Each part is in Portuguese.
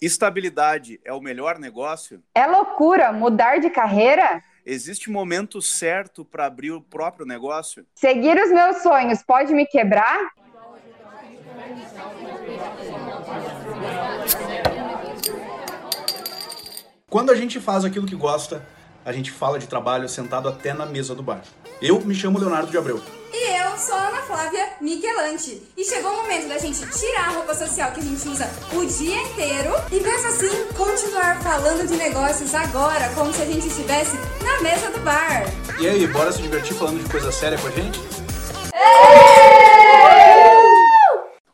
Estabilidade é o melhor negócio? É loucura mudar de carreira? Existe momento certo para abrir o próprio negócio? Seguir os meus sonhos pode me quebrar? Quando a gente faz aquilo que gosta, a gente fala de trabalho sentado até na mesa do bar. Eu me chamo Leonardo de Abreu. E eu sou a Ana Flávia Michelante. E chegou o momento da gente tirar a roupa social que a gente usa o dia inteiro e mesmo assim continuar falando de negócios agora, como se a gente estivesse na mesa do bar. E aí, bora se divertir falando de coisa séria com a gente?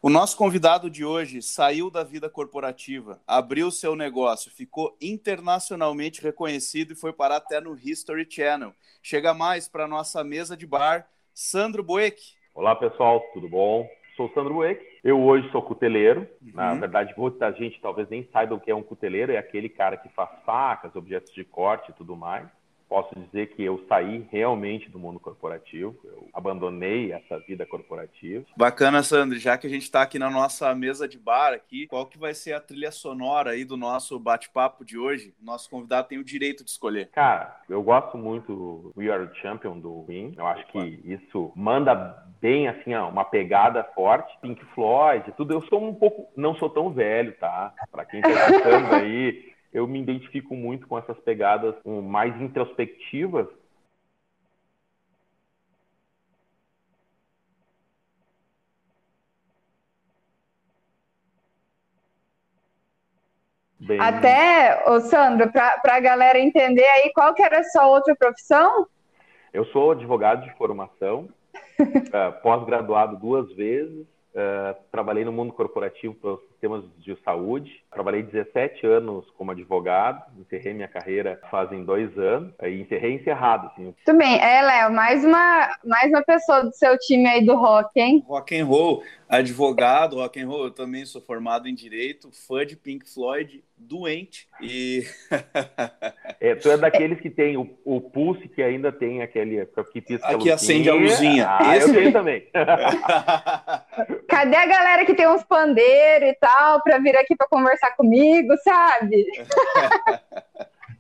O nosso convidado de hoje saiu da vida corporativa, abriu seu negócio, ficou internacionalmente reconhecido e foi parar até no History Channel. Chega mais para nossa mesa de bar, Sandro Bueck. Olá pessoal, tudo bom? Sou Sandro Bueck. Eu hoje sou cuteleiro. Uhum. Na verdade, muita gente talvez nem saiba o que é um cuteleiro. É aquele cara que faz facas, objetos de corte e tudo mais posso dizer que eu saí realmente do mundo corporativo, eu abandonei essa vida corporativa. Bacana, Sandro, já que a gente está aqui na nossa mesa de bar aqui, qual que vai ser a trilha sonora aí do nosso bate-papo de hoje? Nosso convidado tem o direito de escolher. Cara, eu gosto muito do We Are the Champion do Queen, eu acho que isso manda bem assim, ó, uma pegada forte. Pink Floyd, tudo. Eu sou um pouco, não sou tão velho, tá? Para quem tá escutando aí, eu me identifico muito com essas pegadas mais introspectivas. Bem... Até, ô Sandro, para a galera entender aí, qual que era a sua outra profissão? Eu sou advogado de formação, uh, pós-graduado duas vezes, uh, trabalhei no mundo corporativo para sistemas de saúde, Trabalhei 17 anos como advogado, encerrei minha carreira fazem dois anos, aí encerrei encerrado. Assim. Muito bem, é, Léo, mais uma, mais uma pessoa do seu time aí do rock, hein? Rock and roll, advogado, rock and roll, eu também sou formado em Direito, fã de Pink Floyd, doente, e... é, tu é daqueles que tem o, o pulse que ainda tem aquele... Que pisca Aqui a acende a luzinha. Ah, Esse... eu tenho também. Cadê a galera que tem uns pandeiros e tal, para vir aqui para conversar comigo, sabe?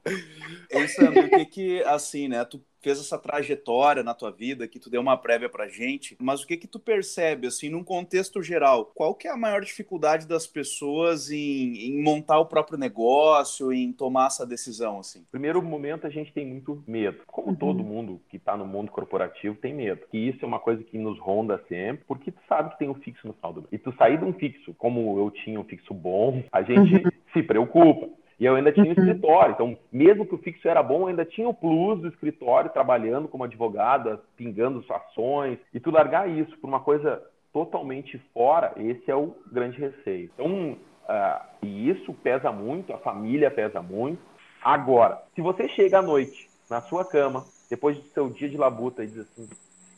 Ei, Sandro, o que que, assim, né, tu fez essa trajetória na tua vida, que tu deu uma prévia pra gente, mas o que que tu percebe, assim, num contexto geral, qual que é a maior dificuldade das pessoas em, em montar o próprio negócio, em tomar essa decisão, assim? Primeiro momento, a gente tem muito medo. Como uhum. todo mundo que tá no mundo corporativo tem medo. E isso é uma coisa que nos ronda sempre, porque tu sabe que tem um fixo no final do mês. E tu sair de um fixo, como eu tinha um fixo bom, a gente uhum. se preocupa. E eu ainda tinha uhum. escritório. Então, mesmo que o fixo era bom, eu ainda tinha o plus do escritório, trabalhando como advogada, pingando ações. E tu largar isso por uma coisa totalmente fora, esse é o grande receio. Então, uh, e isso pesa muito, a família pesa muito. Agora, se você chega à noite na sua cama, depois do seu dia de labuta, e diz assim: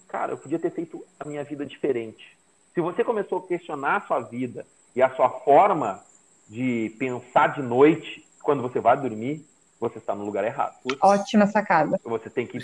Cara, eu podia ter feito a minha vida diferente. Se você começou a questionar a sua vida e a sua forma de pensar de noite, quando você vai dormir, você está no lugar errado. Ótima sacada. Você tem que.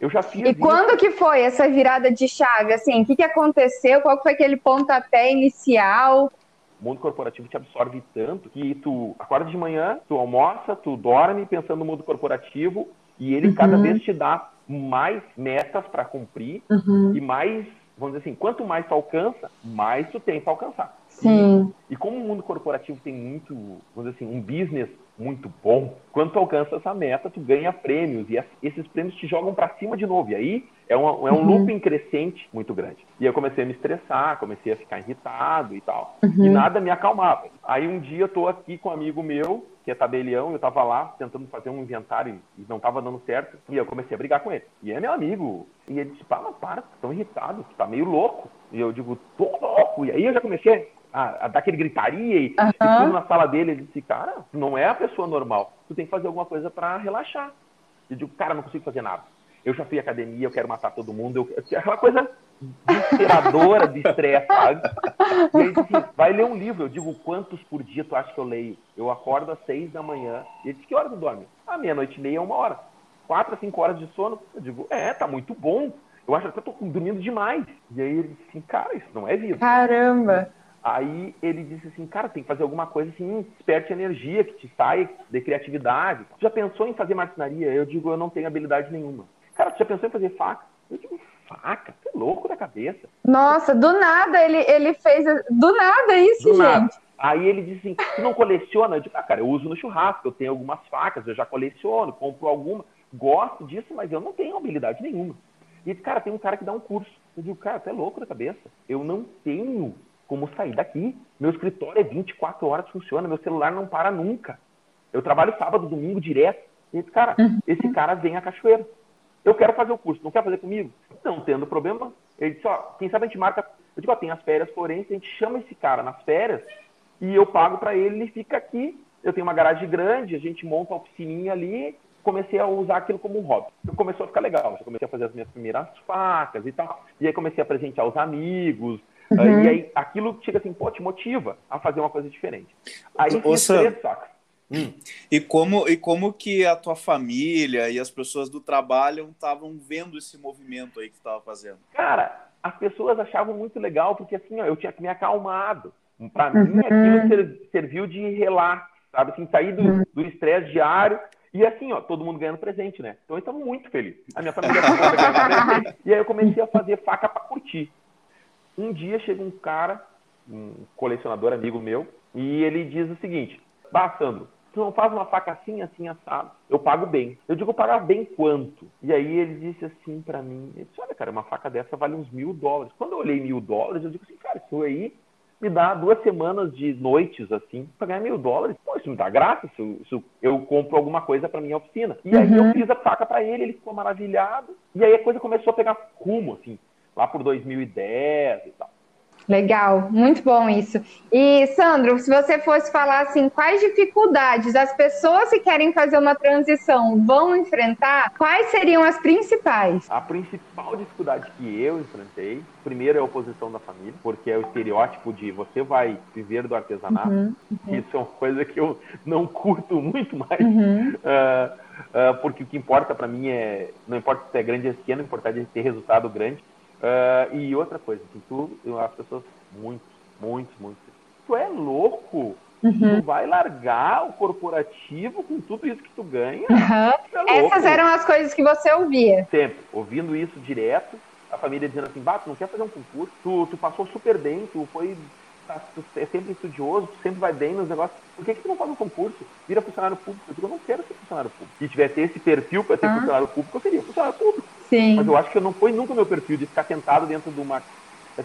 Eu já fiz. E isso. quando que foi essa virada de chave? Assim, o que, que aconteceu? Qual foi aquele pontapé inicial? O mundo corporativo te absorve tanto que tu acorda de manhã, tu almoça, tu dorme pensando no mundo corporativo e ele uhum. cada vez te dá mais metas para cumprir uhum. e mais, vamos dizer assim, quanto mais tu alcança, mais tu tem para alcançar. Sim. E, e como o mundo corporativo tem muito, vamos dizer assim, um business muito bom, quando tu alcança essa meta, tu ganha prêmios e esses prêmios te jogam para cima de novo. E aí é, uma, é um uhum. looping crescente muito grande. E eu comecei a me estressar, comecei a ficar irritado e tal. Uhum. E nada me acalmava. Aí um dia eu tô aqui com um amigo meu, que é tabelião, eu tava lá tentando fazer um inventário e não tava dando certo. E eu comecei a brigar com ele. E é meu amigo. E ele disse, para, para, tu tão irritado, tu tá meio louco. E eu digo, tô louco. E aí eu já comecei a, a dar aquele gritaria e, uhum. tudo na sala dele. Ele disse, cara, não é a pessoa normal. Tu tem que fazer alguma coisa para relaxar. Eu digo, cara, não consigo fazer nada. Eu já fui à academia, eu quero matar todo mundo. Eu, aquela coisa desesperadora de estresse, sabe? E ele disse, vai ler um livro. Eu digo, quantos por dia tu acha que eu leio? Eu acordo às seis da manhã. E ele disse, que hora tu dorme? Ah, meia-noite e meia é uma hora. Quatro a cinco horas de sono. Eu digo, é, tá muito bom. Eu acho que eu tô dormindo demais. E aí ele disse assim, cara, isso não é vida. Caramba! Aí ele disse assim, cara, tem que fazer alguma coisa assim, desperte energia, que te saia de criatividade. Tu já pensou em fazer marcenaria? Eu digo, eu não tenho habilidade nenhuma. Cara, tu já pensou em fazer faca? Eu digo, faca? Tu é louco da cabeça. Nossa, do nada ele, ele fez. Do nada isso, Do gente. nada. Aí ele disse assim, tu não coleciona? Eu digo, ah, cara, eu uso no churrasco, eu tenho algumas facas, eu já coleciono, compro alguma, gosto disso, mas eu não tenho habilidade nenhuma. E cara, tem um cara que dá um curso. Eu digo, cara, tu é louco da cabeça. Eu não tenho como sair daqui. Meu escritório é 24 horas, funciona, meu celular não para nunca. Eu trabalho sábado, domingo direto. E esse cara, esse cara vem a cachoeira. Eu quero fazer o curso, não quer fazer comigo? Não tendo problema. Ele disse, ó, quem sabe a gente marca. Eu digo, ó, tem as férias forenses, a gente chama esse cara nas férias e eu pago para ele, ele fica aqui. Eu tenho uma garagem grande, a gente monta uma oficininha ali. Comecei a usar aquilo como um hobby. Começou a ficar legal. Já comecei a fazer as minhas primeiras facas e tal. E aí comecei a presentear os amigos. Uhum. E aí aquilo chega assim, pô, te motiva a fazer uma coisa diferente. Aí Ô, fiz três facas. Hum. E como, e como que a tua família e as pessoas do trabalho estavam vendo esse movimento aí que tu estava fazendo? Cara, as pessoas achavam muito legal, porque assim, ó, eu tinha que me acalmado. Pra Uhum. mim, aquilo ser- serviu de relax, sabe? Assim, sair do do estresse diário. E assim, ó, todo mundo ganhando presente, né? Então eu estava muito feliz. A minha família ganhando presente. E aí eu comecei a fazer faca pra curtir. Um dia chega um cara, um colecionador amigo meu, e ele diz o seguinte: Bah, Sandro, tu não faz uma faca assim, assim, assado? Eu pago bem. Eu digo, pagar bem quanto? E aí ele disse assim pra mim: ele disse, Olha, cara, uma faca dessa vale uns mil dólares. Quando eu olhei mil dólares, eu digo assim, cara, isso aí me dá duas semanas de noites, assim, pra ganhar mil dólares. Pô, isso me dá graça, isso, isso- eu compro alguma coisa pra minha oficina. E aí eu fiz a faca pra ele, ele ficou maravilhado. E aí a coisa começou a pegar rumo, assim, lá por 2010 e tal. Legal, muito bom isso. E, Sandro, se você fosse falar assim, quais dificuldades as pessoas que querem fazer uma transição vão enfrentar, quais seriam as principais? A principal dificuldade que eu enfrentei, primeiro é a oposição da família, porque é o estereótipo de você vai viver do artesanato. Isso é uma coisa que eu não curto muito mais, Ah, ah, porque o que importa para mim é, não importa se é grande ou pequeno, o importante é ter resultado grande. Ah, e outra coisa, que tu, as pessoas, muitos, muitos, muitos, tu é louco? Tu vai largar o corporativo com tudo isso que tu ganha? Tu é. Essas eram as coisas que você ouvia. Sempre, ouvindo isso direto, a família dizendo assim, bah, tu não quer fazer um concurso, tu, tu passou super bem, tu foi, tá, tu é sempre estudioso, tu sempre vai bem nos negócios, por que, que tu não faz um concurso? Vira funcionário público. Eu digo, eu não quero ser funcionário público. Se tivesse esse perfil para ser Ah. funcionário público, eu seria funcionário público. Sim. Mas eu acho que eu não foi nunca o meu perfil de ficar sentado dentro de uma...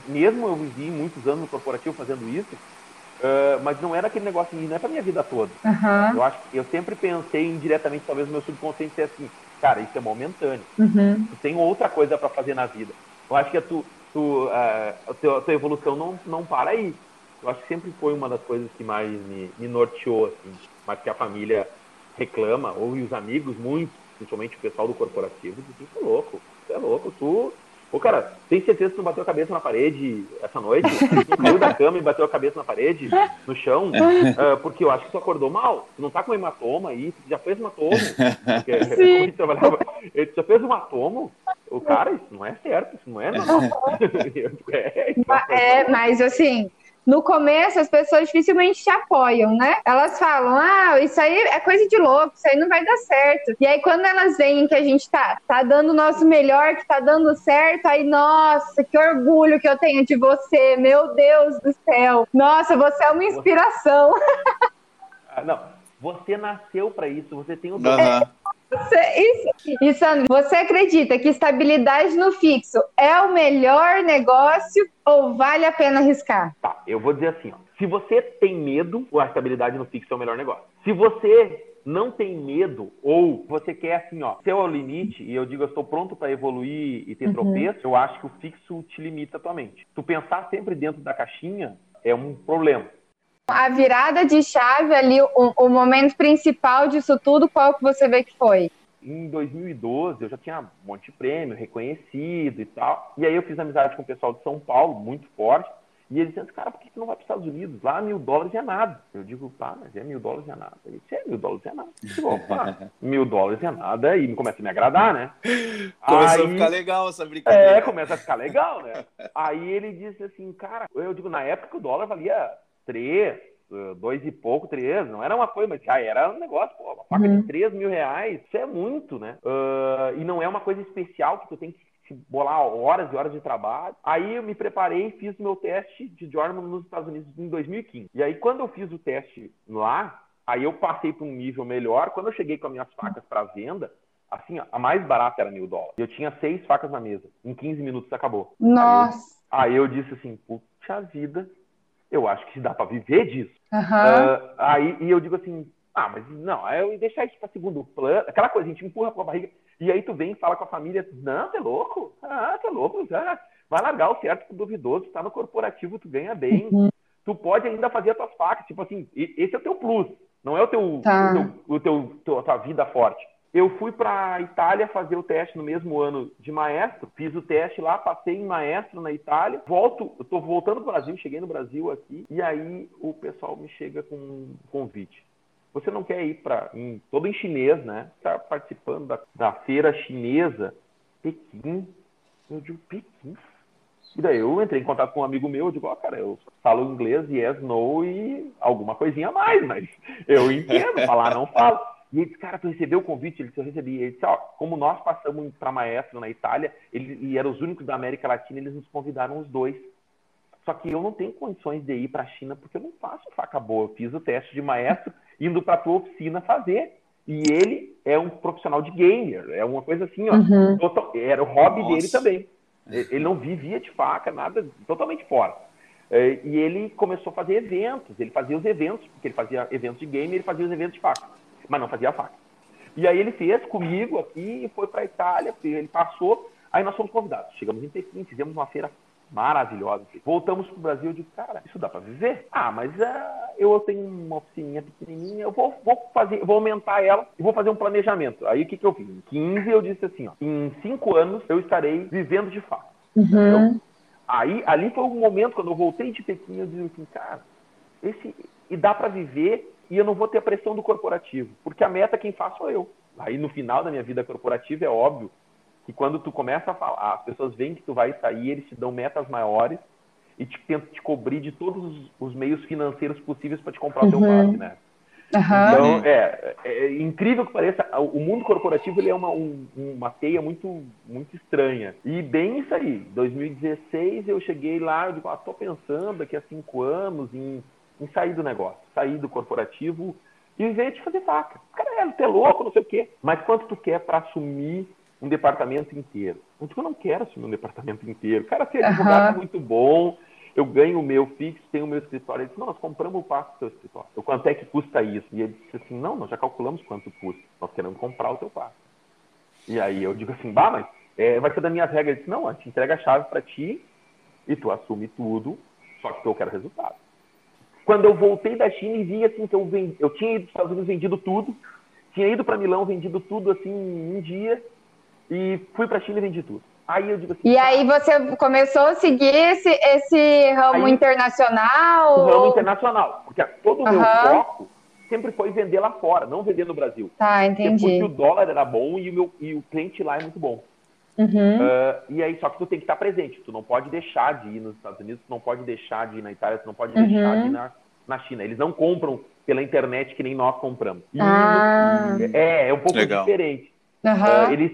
Mesmo eu vivi muitos anos no corporativo fazendo isso, ah, mas não era aquele negócio, não é pra minha vida toda. Aham. Eu acho que eu sempre pensei indiretamente, talvez o meu subconsciente é assim, cara, isso é momentâneo. Uhum. Tu tem outra coisa para fazer na vida. Eu acho que a, tu, tu, ah, a, tua, a tua evolução não, não para aí. Eu acho que sempre foi uma das coisas que mais me, me norteou, assim. Mas que a família reclama, ou os amigos, muito, principalmente o pessoal do corporativo, diz, tu é louco, tu é louco, tu... Ô, cara, tem certeza que tu não bateu a cabeça na parede essa noite? Tu caiu da cama e bateu a cabeça na parede, no chão? Ah, porque eu acho que tu acordou mal. Tu não tá com hematoma aí, tu já fez hematoma. Porque, como a gente trabalhava, ele já fez hematoma? O cara, isso não é certo, isso não é normal. é, então, É, mas assim, no começo as pessoas dificilmente te apoiam, né? Elas falam, ah, isso aí é coisa de louco, isso aí não vai dar certo. E aí quando elas veem que a gente tá, tá dando o nosso melhor, que tá dando certo, aí, nossa, que orgulho que eu tenho de você, meu Deus do céu. Nossa, você é uma inspiração. Ah, Não, você nasceu para isso, você tem o dom. Aham. Você, isso, e Sandro, você acredita que estabilidade no fixo é o melhor negócio ou vale a pena arriscar? Tá, eu vou dizer assim, ó. Se você tem medo, a estabilidade no fixo é o melhor negócio. Se você não tem medo ou você quer assim, ó, seu é o limite e eu digo eu estou pronto para evoluir e ter tropeço, eu acho que o fixo te limita a tua mente. Tu pensar sempre dentro da caixinha é um problema. A virada de chave ali, o, o momento principal disso tudo, qual que você vê que foi? Em 2012 eu já tinha um monte de prêmio reconhecido e tal. E aí eu fiz amizade com o pessoal de São Paulo, muito forte. E ele disse, cara, por que tu não vai para os Estados Unidos? Lá mil dólares é nada. Eu digo, pá, mas é mil dólares é nada. Ele disse, é, mil dólares é nada. Digo, opa, mil dólares é nada. E começa a me agradar, né? Começou Aí, a ficar legal essa brincadeira. É, começa a ficar legal, né? Aí ele disse assim, cara, eu digo, na época o dólar valia três, dois e pouco, três, não era uma coisa, mas ah, era um negócio, pô, uma faca uhum. de três mil reais, isso é muito, né? Uh, e não é uma coisa especial que tu tem que bolar horas e horas de trabalho. Aí eu me preparei e fiz meu teste de Jordan nos Estados Unidos em 2015. E aí quando eu fiz o teste lá, aí eu passei para um nível melhor. Quando eu cheguei com as minhas facas para venda, assim, a mais barata era mil dólares. Eu tinha seis facas na mesa. Em 15 minutos acabou. Nossa! Aí eu, aí eu disse assim, puxa vida, eu acho que dá para viver disso. Uhum. Uh, aí e eu digo assim, ah, mas não, aí eu deixar isso para segundo plano, aquela coisa, a gente empurra com a barriga, e aí tu vem e fala com a família, não, você é louco? Ah, você é louco, ah, vai largar o certo pro duvidoso, tá no corporativo, tu ganha bem, uhum. tu pode ainda fazer as tuas facas, tipo assim, esse é o teu plus, não é o teu, tá. o teu, o teu, tua vida forte. Eu fui para Itália fazer o teste no mesmo ano de maestro, fiz o teste lá, passei em maestro na Itália, volto, eu tô voltando pro Brasil, cheguei no Brasil aqui, e aí o pessoal me chega com um convite. Você não quer ir para todo em chinês, né? Está participando da, da feira chinesa, Pequim. Eu digo, Pequim? E daí eu entrei em contato com um amigo meu, eu digo, ó, oh, cara, eu falo inglês, yes, no e alguma coisinha a mais, mas eu entendo, falar não falo. E ele disse, cara, tu recebeu o convite? Ele disse, eu recebi. Ele disse, ó, como nós passamos para maestro na Itália, ele, e eram os únicos da América Latina, eles nos convidaram os dois. Só que eu não tenho condições de ir para a China porque eu não faço faca boa. Eu fiz o teste de maestro indo para a tua oficina fazer. E ele é um profissional de gamer, é uma coisa assim, ó. Uhum. Total, era o hobby Nossa. dele também. Ele não vivia de faca, nada, totalmente fora. É, e ele começou a fazer eventos. Ele fazia os eventos, porque ele fazia eventos de game, ele fazia os eventos de faca mas não fazia faca. E aí ele fez comigo aqui e foi para a Itália, ele passou, aí nós fomos convidados. Chegamos em Pequim, fizemos uma feira maravilhosa. Voltamos para o Brasil e disse, cara, isso dá para viver? Ah, mas uh, eu tenho uma oficininha pequenininha, eu vou, vou fazer, vou aumentar ela e vou fazer um planejamento. Aí o que, que eu fiz? Em 15 eu disse assim, ó, em 5 anos eu estarei vivendo de fato. Uhum. aí, ali foi um momento, quando eu voltei de Pequim, eu disse assim, cara, esse, e dá para viver e eu não vou ter a pressão do corporativo, porque a meta quem faz sou eu. Aí no final da minha vida corporativa é óbvio que quando tu começa a falar, as pessoas veem que tu vai sair, eles te dão metas maiores e te tentam te cobrir de todos os meios financeiros possíveis para te comprar o teu uhum. passe, né? Uhum. Então, é, é, incrível que pareça, o mundo corporativo ele é uma, um, uma teia muito, muito estranha. E bem isso aí, 2016 eu cheguei lá, eu digo, ah, tô pensando daqui a cinco anos em em sair do negócio, sair do corporativo e viver de fazer faca. Cara, é, tu é louco, não sei o quê. Mas quanto tu quer para assumir um departamento inteiro? Eu digo, eu não quero assumir um departamento inteiro. Cara, ser advogado uhum. é muito bom, eu ganho o meu fixo, tenho o meu escritório. Ele disse, não, nós compramos o passo do seu escritório. Eu, quanto é que custa isso? E ele disse assim, não, nós já calculamos quanto custa. Nós queremos comprar o teu passo. E aí eu digo assim, bah, mas é, vai ser das minhas regras. Ele disse, não, a gente entrega a chave para ti e tu assume tudo, só que eu quero resultado quando eu voltei da China e vi assim que eu vendi, eu tinha ido para os Estados Unidos vendido tudo, tinha ido para Milão vendido tudo assim em um dia e fui para a China e vendi tudo. Aí eu digo assim, e aí você começou a seguir esse, esse ramo aí, internacional? O ramo internacional, porque todo o meu foco sempre foi vender lá fora, não vender no Brasil. Tá, entendi. Porque o dólar era bom e o, meu, e o cliente lá é muito bom. Uhum. Uh, e aí, só que tu tem que estar presente. Tu não pode deixar de ir nos Estados Unidos, tu não pode deixar de ir na Itália, tu não pode uhum. deixar de ir na, na China. Eles não compram pela internet que nem nós compramos. E, ah. é, é um pouco Legal. diferente. Uhum. Uh, eles,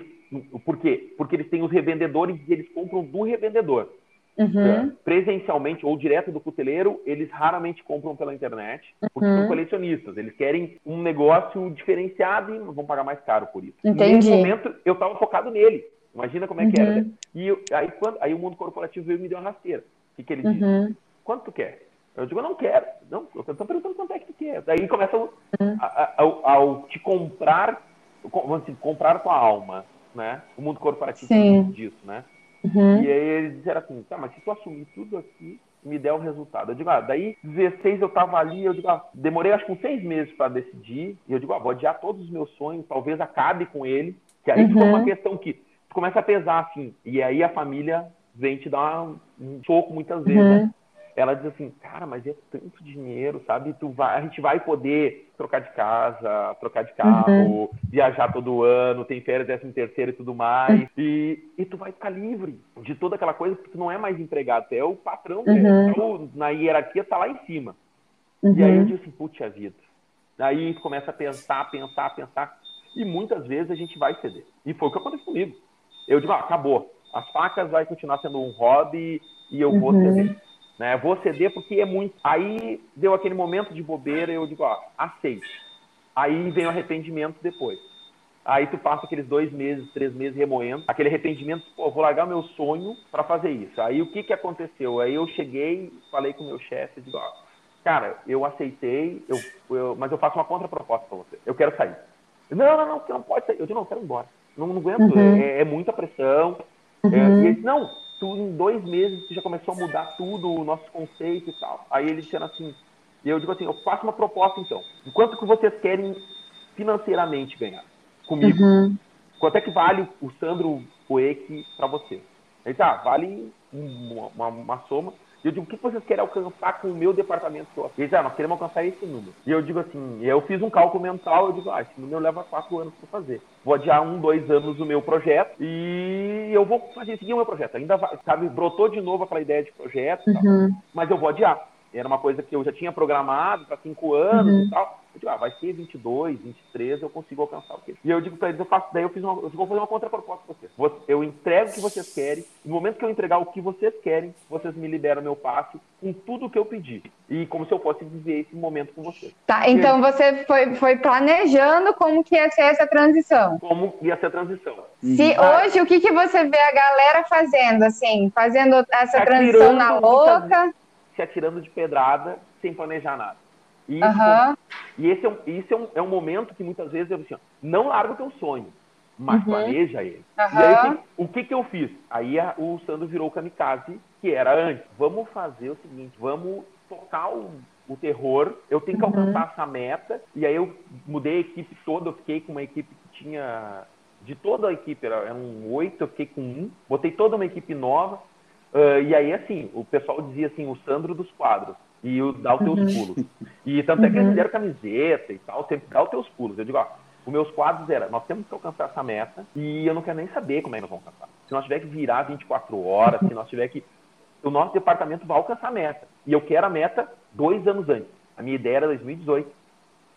por quê? Porque eles têm os revendedores e eles compram do revendedor. Uhum. Uh, presencialmente ou direto do cuteleiro, eles raramente compram pela internet, porque uhum. são colecionistas. Eles querem um negócio diferenciado e vão pagar mais caro por isso. Entendi. Nesse momento, eu estava focado nele. Imagina como é uhum. que era. Né? E eu, aí, quando, aí o mundo corporativo veio e me deu uma rasteira. O que, que ele disse? Uhum. Quanto tu quer? Eu digo, eu não quero. Não, eu estou perguntando quanto é que tu quer. Daí começa uhum. ao, ao, te comprar, vamos dizer, comprar com a alma, né? O mundo corporativo Sim. disso, né? Uhum. E aí eles disseram assim, tá, mas se tu assumir tudo aqui, me der o resultado. Eu digo, ah, daí 16 eu tava ali, eu digo, ah, demorei acho que uns seis meses para decidir, e eu digo, ah, vou adiar todos os meus sonhos, talvez acabe com ele, que aí uhum. foi uma questão que começa a pesar, assim. E aí a família vem te dar um, soco muitas vezes, uhum. né? ela diz assim, cara, mas é tanto dinheiro, sabe? Tu vai, a gente vai poder trocar de casa, trocar de carro, uhum. viajar todo ano, tem férias décimo terceiro e tudo mais. Uhum. E, e tu vai ficar livre de toda aquela coisa, porque tu não é mais empregado, tu é o patrão, né? então, na hierarquia tá lá em cima. E aí eu uhum. digo assim, putz, a vida. Aí tu começa a pensar, pensar, pensar. E muitas vezes a gente vai ceder. E foi o que aconteceu comigo. Eu digo, ah, acabou. As facas vai continuar sendo um hobby e eu vou uhum. ceder. Né? Vou ceder porque é muito. Aí deu aquele momento de bobeira e eu digo, ó, aceite. Aí vem o arrependimento depois. Aí tu passa aqueles dois meses, três meses remoendo, aquele arrependimento, pô, vou largar meu sonho para fazer isso. Aí o que que aconteceu? Aí eu cheguei, falei com o meu chefe, digo, ó, cara, eu aceitei, eu, eu, mas eu faço uma contraproposta para você. Eu quero sair. Não, não, não, você não pode sair. Eu digo, não, eu quero ir embora. Não, não aguento, uhum. é, é, muita pressão. Uhum. É, e ele disse, não, tu em dois meses tu já começou a mudar tudo, o nosso conceito e tal. Aí ele disse assim, e eu digo assim, eu faço uma proposta então. Quanto que vocês querem financeiramente ganhar comigo? Uhum. Quanto é que vale o Sandro Poek para você? Ele disse, ah, vale uma, uma, uma soma. E eu digo, o que vocês querem alcançar com o meu departamento eu Eles ah, nós queremos alcançar esse número. E eu digo assim, eu fiz um cálculo mental, eu digo, ah, esse número leva quatro anos para fazer. Vou adiar um, dois anos o meu projeto e eu vou fazer seguir o meu projeto. Ainda vai, sabe, brotou de novo aquela ideia de projeto, uhum. mas eu vou adiar. Era uma coisa que eu já tinha programado para cinco anos uhum. e tal. Eu digo, ah, vai ser 22, 23, eu consigo alcançar o quê? E eu digo para eles, eu faço, daí eu fiz uma, eu vou fazer uma contraproposta para vocês. Eu entrego o que vocês querem, no momento que eu entregar o que vocês querem, vocês me liberam meu passe com tudo o que eu pedi. E como se eu fosse viver esse momento com vocês. Tá, então você foi, foi planejando como que ia ser essa transição. Como ia ser a transição. Se uhum. hoje, o que, que você vê a galera fazendo, assim, fazendo essa transição na louca? Se atirando de pedrada, sem planejar nada. E, isso, uhum. e esse, é um, isso é, um, é um momento que muitas vezes eu assim, ó, não larga o teu sonho, mas uhum. planeja ele. Uhum. E aí, o que, que eu fiz? Aí a, o Sandro virou o kamikaze, que era antes. Vamos fazer o seguinte, vamos tocar o, o terror, eu tenho que uhum. alcançar essa meta, e aí eu mudei a equipe toda, eu fiquei com uma equipe que tinha... De toda a equipe, eram oito, eu fiquei com um, botei toda uma equipe nova, uh, e aí, assim, o pessoal dizia assim, o Sandro dos quadros e o, dá os teus uhum. pulos. E tanto é que eles uhum. fizeram camiseta e tal, sempre dá os teus pulos. Eu digo, ó, os meus quadros era, nós temos que alcançar essa meta e eu não quero nem saber como é que nós vamos alcançar. Se nós tiver que virar 24 horas, se nós tiver que... O nosso departamento vai alcançar a meta. E eu quero a meta dois anos antes. A minha ideia era 2018.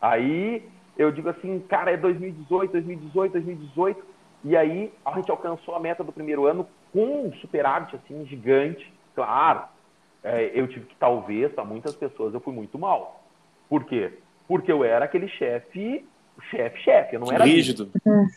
Aí eu digo assim, cara, é 2018, 2018, 2018. E aí a gente alcançou a meta do primeiro ano com um superávit assim gigante. Claro, é, eu tive que, talvez, para muitas pessoas, eu fui muito mal. Por quê? Porque eu era aquele chefe, chefe, chefe, eu não era... Rígido.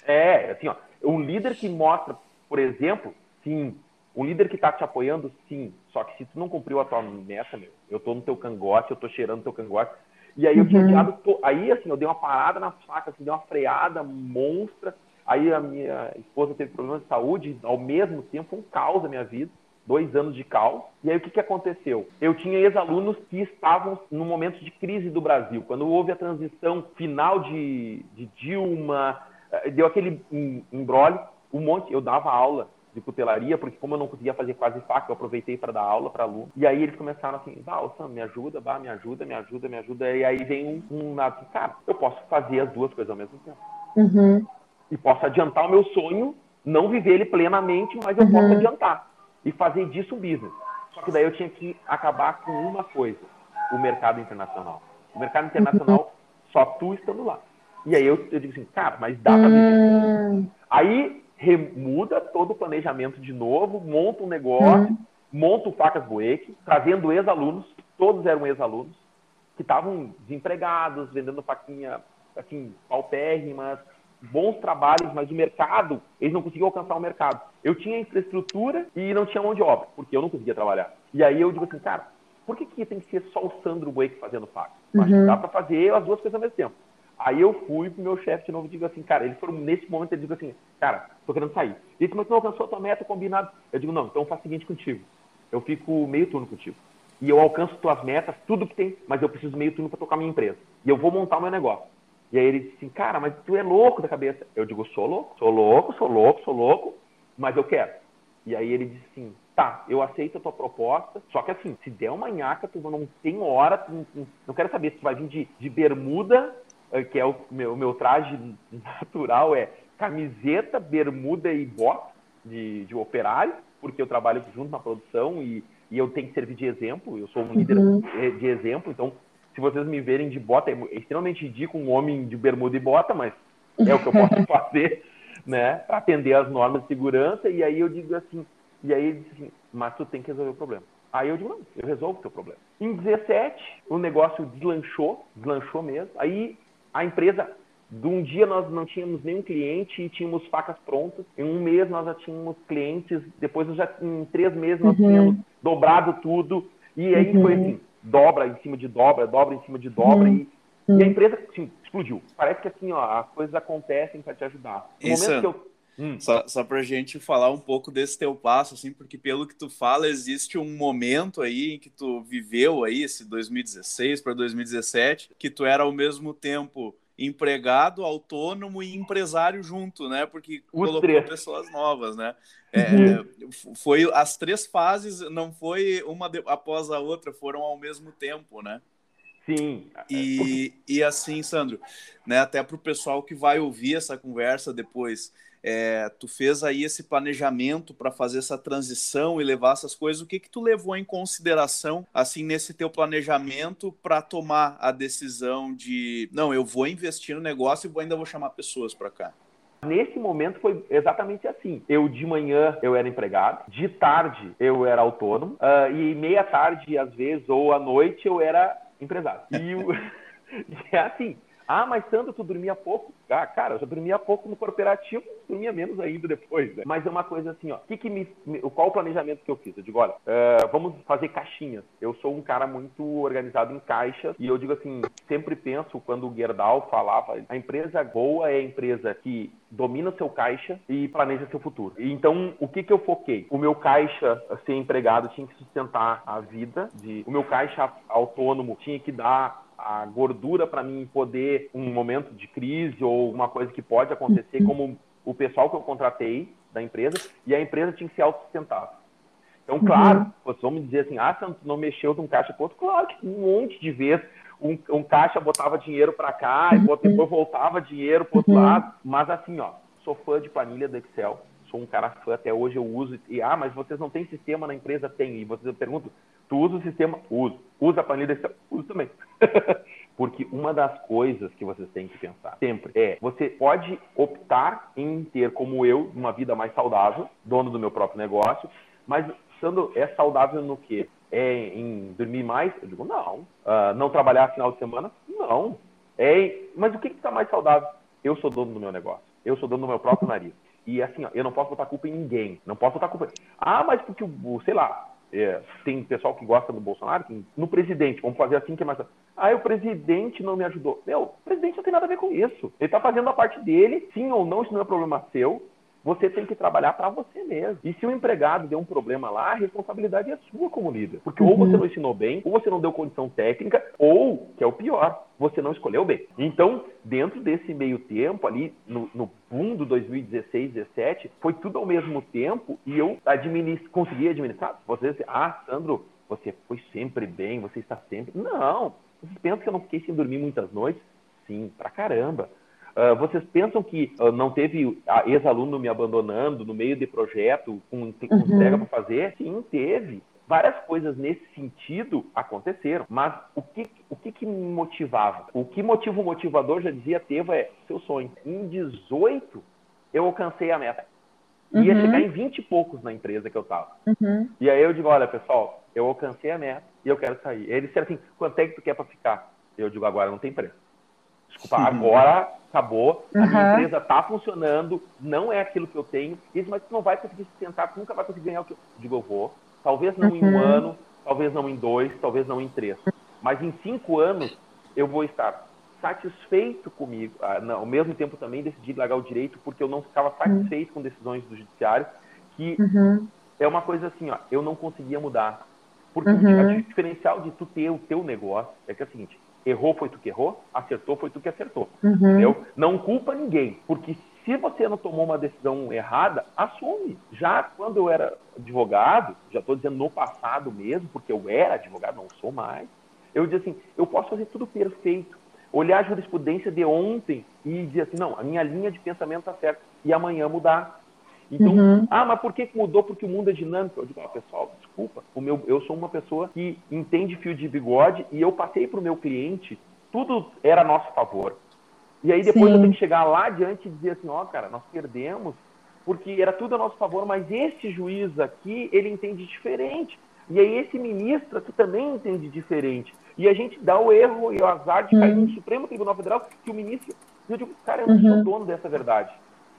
É, assim, ó, um líder que mostra, por exemplo, sim, um líder que está te apoiando, sim, só que se tu não cumpriu a tua meta, meu, eu tô no teu cangote, eu tô cheirando teu cangote, e aí eu tinha uhum. aí assim, eu dei uma parada na faca, assim, dei uma freada monstra, aí a minha esposa teve problemas de saúde, ao mesmo tempo, um caos na minha vida, dois anos de cal. E aí o que, que aconteceu? Eu tinha ex-alunos que estavam no momento de crise do Brasil, quando houve a transição final de, de Dilma, eh, deu aquele embrolho, um monte, eu dava aula de cutelaria, porque como eu não conseguia fazer quase faca, eu aproveitei para dar aula para aluno. E aí eles começaram assim, bah, Sam, me ajuda, bah, me ajuda, me ajuda, me ajuda. E aí vem um, um assim, cara, eu posso fazer as duas coisas ao mesmo tempo. Uhum. E posso adiantar o meu sonho, não viver ele plenamente, mas eu uhum. posso adiantar e fazer disso um business. Só que daí eu tinha que acabar com uma coisa: o mercado internacional. O mercado internacional, só tu estando lá. E aí eu, eu digo assim, cara, mas dá pra viver. Hum. Aí remuda todo o planejamento de novo, monta um negócio, hum. monta o Facas Boeck, trazendo ex-alunos, todos eram ex-alunos, que estavam desempregados, vendendo faquinha, assim, paupérrimas, bons trabalhos, mas o mercado, eles não conseguiam alcançar o mercado. Eu tinha infraestrutura e não tinha mão de obra, porque eu não conseguia trabalhar. E aí eu digo assim, cara, por que, que tem que ser só o Sandro Buek fazendo fax? Uhum. Dá para fazer as duas coisas ao mesmo tempo. Aí eu fui pro meu chefe de novo e digo assim, cara, eles foram, nesse momento, ele digo assim, cara, tô querendo sair. Ele disse, mas tu não alcançou a tua meta combinado. Eu digo, não, então faz o seguinte contigo. Eu fico meio turno contigo. E eu alcanço tuas metas, tudo que tem, mas eu preciso meio turno para tocar minha empresa. E eu vou montar o meu negócio. E aí ele disse assim, cara, mas tu é louco da cabeça. Eu digo, sou louco, sou louco, sou louco, sou louco, mas eu quero. E aí ele disse assim, tá, eu aceito a tua proposta, só que assim, se der uma nhaca, tu não tem hora, tu não, não quero saber se tu vai vir de, de bermuda, eh, que é o meu, meu traje natural, é camiseta, bermuda e bota de, de operário, porque eu trabalho junto na produção e, e eu tenho que servir de exemplo, eu sou um líder uhum. de exemplo, então se vocês me verem de bota, é extremamente ridículo um homem de bermuda e bota, mas é o que eu posso fazer, né, para atender as normas de segurança, e aí eu digo assim, e aí ele disse assim, mas tu tem que resolver o problema. Aí eu digo, não, eu resolvo o teu problema. Em 17, o negócio deslanchou, deslanchou mesmo. Aí a empresa, de um dia nós não tínhamos nenhum cliente e tínhamos facas prontas. Em um mês nós já tínhamos clientes. Depois, já, em três meses, nós uhum. tínhamos dobrado tudo. E aí uhum. foi assim, dobra em cima de dobra, dobra em cima de dobra. Uhum. E, e, a empresa, assim, explodiu. Parece que assim, ó, as coisas acontecem para te ajudar. No Isso. momento que eu Hum. Só, só pra gente falar um pouco desse teu passo, assim, porque pelo que tu fala, existe um momento aí em que tu viveu aí, esse 2016 para 2017, que tu era ao mesmo tempo empregado, autônomo e empresário junto, né? Porque Os colocou três. pessoas novas, né? É, uhum. Foi as três fases, não foi uma de, após a outra, foram ao mesmo tempo, né? Sim. E, e assim, Sandro, né? Até para o pessoal que vai ouvir essa conversa depois, é, tu fez aí esse planejamento para fazer essa transição e levar essas coisas. O que que tu levou em consideração assim nesse teu planejamento para tomar a decisão de não, eu vou investir no negócio e vou, ainda vou chamar pessoas para cá? Nesse momento foi exatamente assim. Eu de manhã eu era empregado, de tarde eu era autônomo uh, e meia tarde às vezes ou à noite eu era empresário. E o... é assim. Ah, mas Sandro, tu dormia pouco? Ah, cara, eu já dormia pouco no corporativo, dormia menos ainda depois, né? Mas é uma coisa assim, ó. Que que me, qual o planejamento que eu fiz? Eu digo, olha, uh, vamos fazer caixinhas. Eu sou um cara muito organizado em caixas e eu digo assim, sempre penso quando o Gerdau falava, a empresa boa é a empresa que domina seu caixa e planeja seu futuro. Então, o que que eu foquei? O meu caixa ser empregado tinha que sustentar a vida, de, o meu caixa autônomo tinha que dar a gordura para mim poder, um momento de crise ou uma coisa que pode acontecer, uhum. como o pessoal que eu contratei da empresa, e a empresa tinha que ser autossustentável. Então, claro, uhum. vocês vão me dizer assim, ah, você não mexeu de um caixa para outro? Claro que um monte de vezes um, um caixa botava dinheiro para cá e uhum. depois voltava dinheiro para outro uhum. lado. Mas assim, ó, sou fã de planilha do Excel, sou um cara fã, até hoje eu uso. E, ah, mas vocês não têm sistema na empresa? Tem. E vocês perguntam, Tu usa o sistema? Uso. Usa a planilha Excel? Uso também. Porque uma das coisas que vocês têm que pensar sempre é: você pode optar em ter, como eu, uma vida mais saudável, dono do meu próprio negócio, mas sendo é saudável no quê? É em dormir mais? Eu digo, não. Uh, não trabalhar final de semana? Não. É, mas o que está mais saudável? Eu sou dono do meu negócio. Eu sou dono do meu próprio nariz. E assim, ó, eu não posso botar culpa em ninguém. Não posso botar culpa. Ah, mas porque o, sei lá, é, tem pessoal que gosta do Bolsonaro, no presidente, vamos fazer assim que é mais. Ah, o presidente não me ajudou. Meu, o presidente não tem nada a ver com isso. Ele está fazendo a parte dele, sim ou não, isso não é problema seu você tem que trabalhar para você mesmo. E se o empregado deu um problema lá, a responsabilidade é sua como líder. Porque ou você uhum. não ensinou bem, ou você não deu condição técnica, ou, que é o pior, você não escolheu bem. Então, dentro desse meio tempo, ali no, no boom do 2016, 17, foi tudo ao mesmo tempo e eu administ consegui administrar. Você diz, ah, Sandro, você foi sempre bem, você está sempre. Não! Vocês pensam que eu não fiquei sem dormir muitas noites? Sim, pra caramba. Uh, vocês pensam que uh, não teve ex-aluno me abandonando no meio de projeto com, com uhum. entrega para fazer? Sim, teve. Várias coisas nesse sentido aconteceram, mas o que, o que, que me motivava? O que motiva o motivador, já dizia Teva, é seu sonho. Em 18, eu alcancei a meta. Uhum. Ia chegar em 20 e poucos na empresa que eu estava. Uhum. E aí eu digo, olha, pessoal, eu alcancei a meta e eu quero sair. Eles disseram assim, quanto é que tu quer para ficar? Eu digo, agora não tem preço. Desculpa, agora acabou, uhum. a minha empresa está funcionando, não é aquilo que eu tenho. Eles, mas tu não vai conseguir sustentar, tu nunca vai conseguir ganhar o que eu digo, eu vou. Talvez não uhum. em um uhum. ano, talvez não em dois, talvez não em três. Mas em cinco anos eu vou estar satisfeito comigo. Ah, não, ao mesmo tempo também decidi largar o direito porque eu não ficava satisfeito uhum. com decisões do judiciário, que uhum. é uma coisa assim, ó, eu não conseguia mudar. Porque uhum. o diferencial de tu ter o teu negócio é que é o seguinte, Errou foi tu que errou, acertou foi tu que acertou. Uhum. Entendeu? Não culpa ninguém, porque Se você não tomou uma decisão errada, assume. Já quando eu era advogado, já estou dizendo no passado mesmo, porque eu era advogado, não sou mais, eu dizia assim, eu posso fazer tudo perfeito. Olhar a jurisprudência de ontem e dizer assim, não, a minha linha de pensamento está certa. E amanhã mudar. Então, uhum. ah, mas por que mudou? Porque o mundo é dinâmico. Eu digo, ah, pessoal, desculpa. O meu, eu sou uma pessoa que entende fio de bigode e eu passei para o meu cliente, tudo era a nosso favor. E aí depois Sim. eu tenho que chegar lá adiante e dizer assim, ó, oh, cara, nós perdemos porque era tudo a nosso favor, mas esse juiz aqui, ele entende diferente. E aí esse ministro aqui também entende diferente. E a gente dá o erro e o azar de cair no uhum. Supremo Tribunal Federal que o ministro... Eu digo, cara, eu não uhum. sou dono dessa verdade.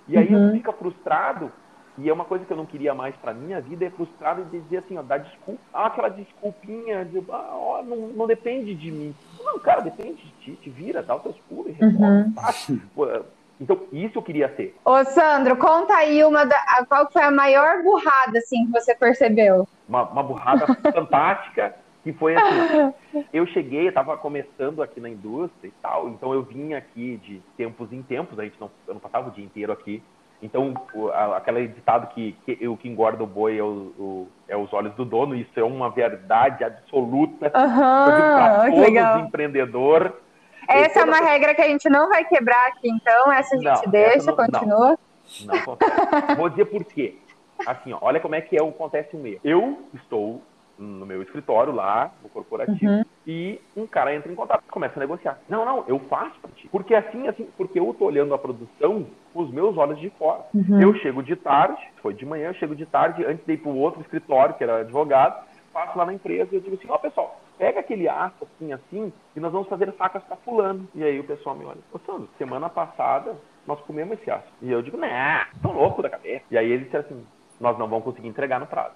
E aí uhum. eu fico frustrado, e é uma coisa que eu não queria mais para minha vida, é frustrado de dizer assim, ó, dar desculpa, ah, aquela desculpinha, de, ah, ó, não, não depende de mim. Não, cara, depende de ti, te vira, dá os teus pulos, uhum. Então, isso eu queria ser. Ô, Sandro, conta aí uma da, qual foi a maior burrada, assim, que você percebeu? Uma, uma burrada fantástica, que foi assim, eu cheguei, eu tava começando aqui na indústria e tal, então eu vinha aqui de tempos em tempos, a gente não, eu não passava o dia inteiro aqui, então, o, a, aquele ditado que, que o que engorda o boi é, o, o, é, os olhos do dono, isso é uma verdade absoluta uhum, para todo legal. empreendedor. Essa é uma regra que a gente não vai quebrar aqui, então. Essa a gente não, deixa, não, continua. Não, não Vou dizer por quê. Assim, ó, olha como é que é, acontece um erro. Eu estou no meu escritório lá, no corporativo, uhum. e um cara entra em contato, começa a negociar. Não, não, eu faço para ti. Porque assim, assim, porque eu tô olhando a produção com os meus olhos de fora. Uhum. Eu chego de tarde, foi de manhã, eu chego de tarde, antes de ir para o outro escritório, que era advogado, passo lá na empresa e eu digo assim, ó oh, pessoal, pega aquele aço assim, assim, e nós vamos fazer facas para fulano. E aí o pessoal me olha, ô Sandro, semana passada nós comemos esse aço. E eu digo, nah, tô louco da cabeça. E aí ele disse assim, nós não vamos conseguir entregar no prazo.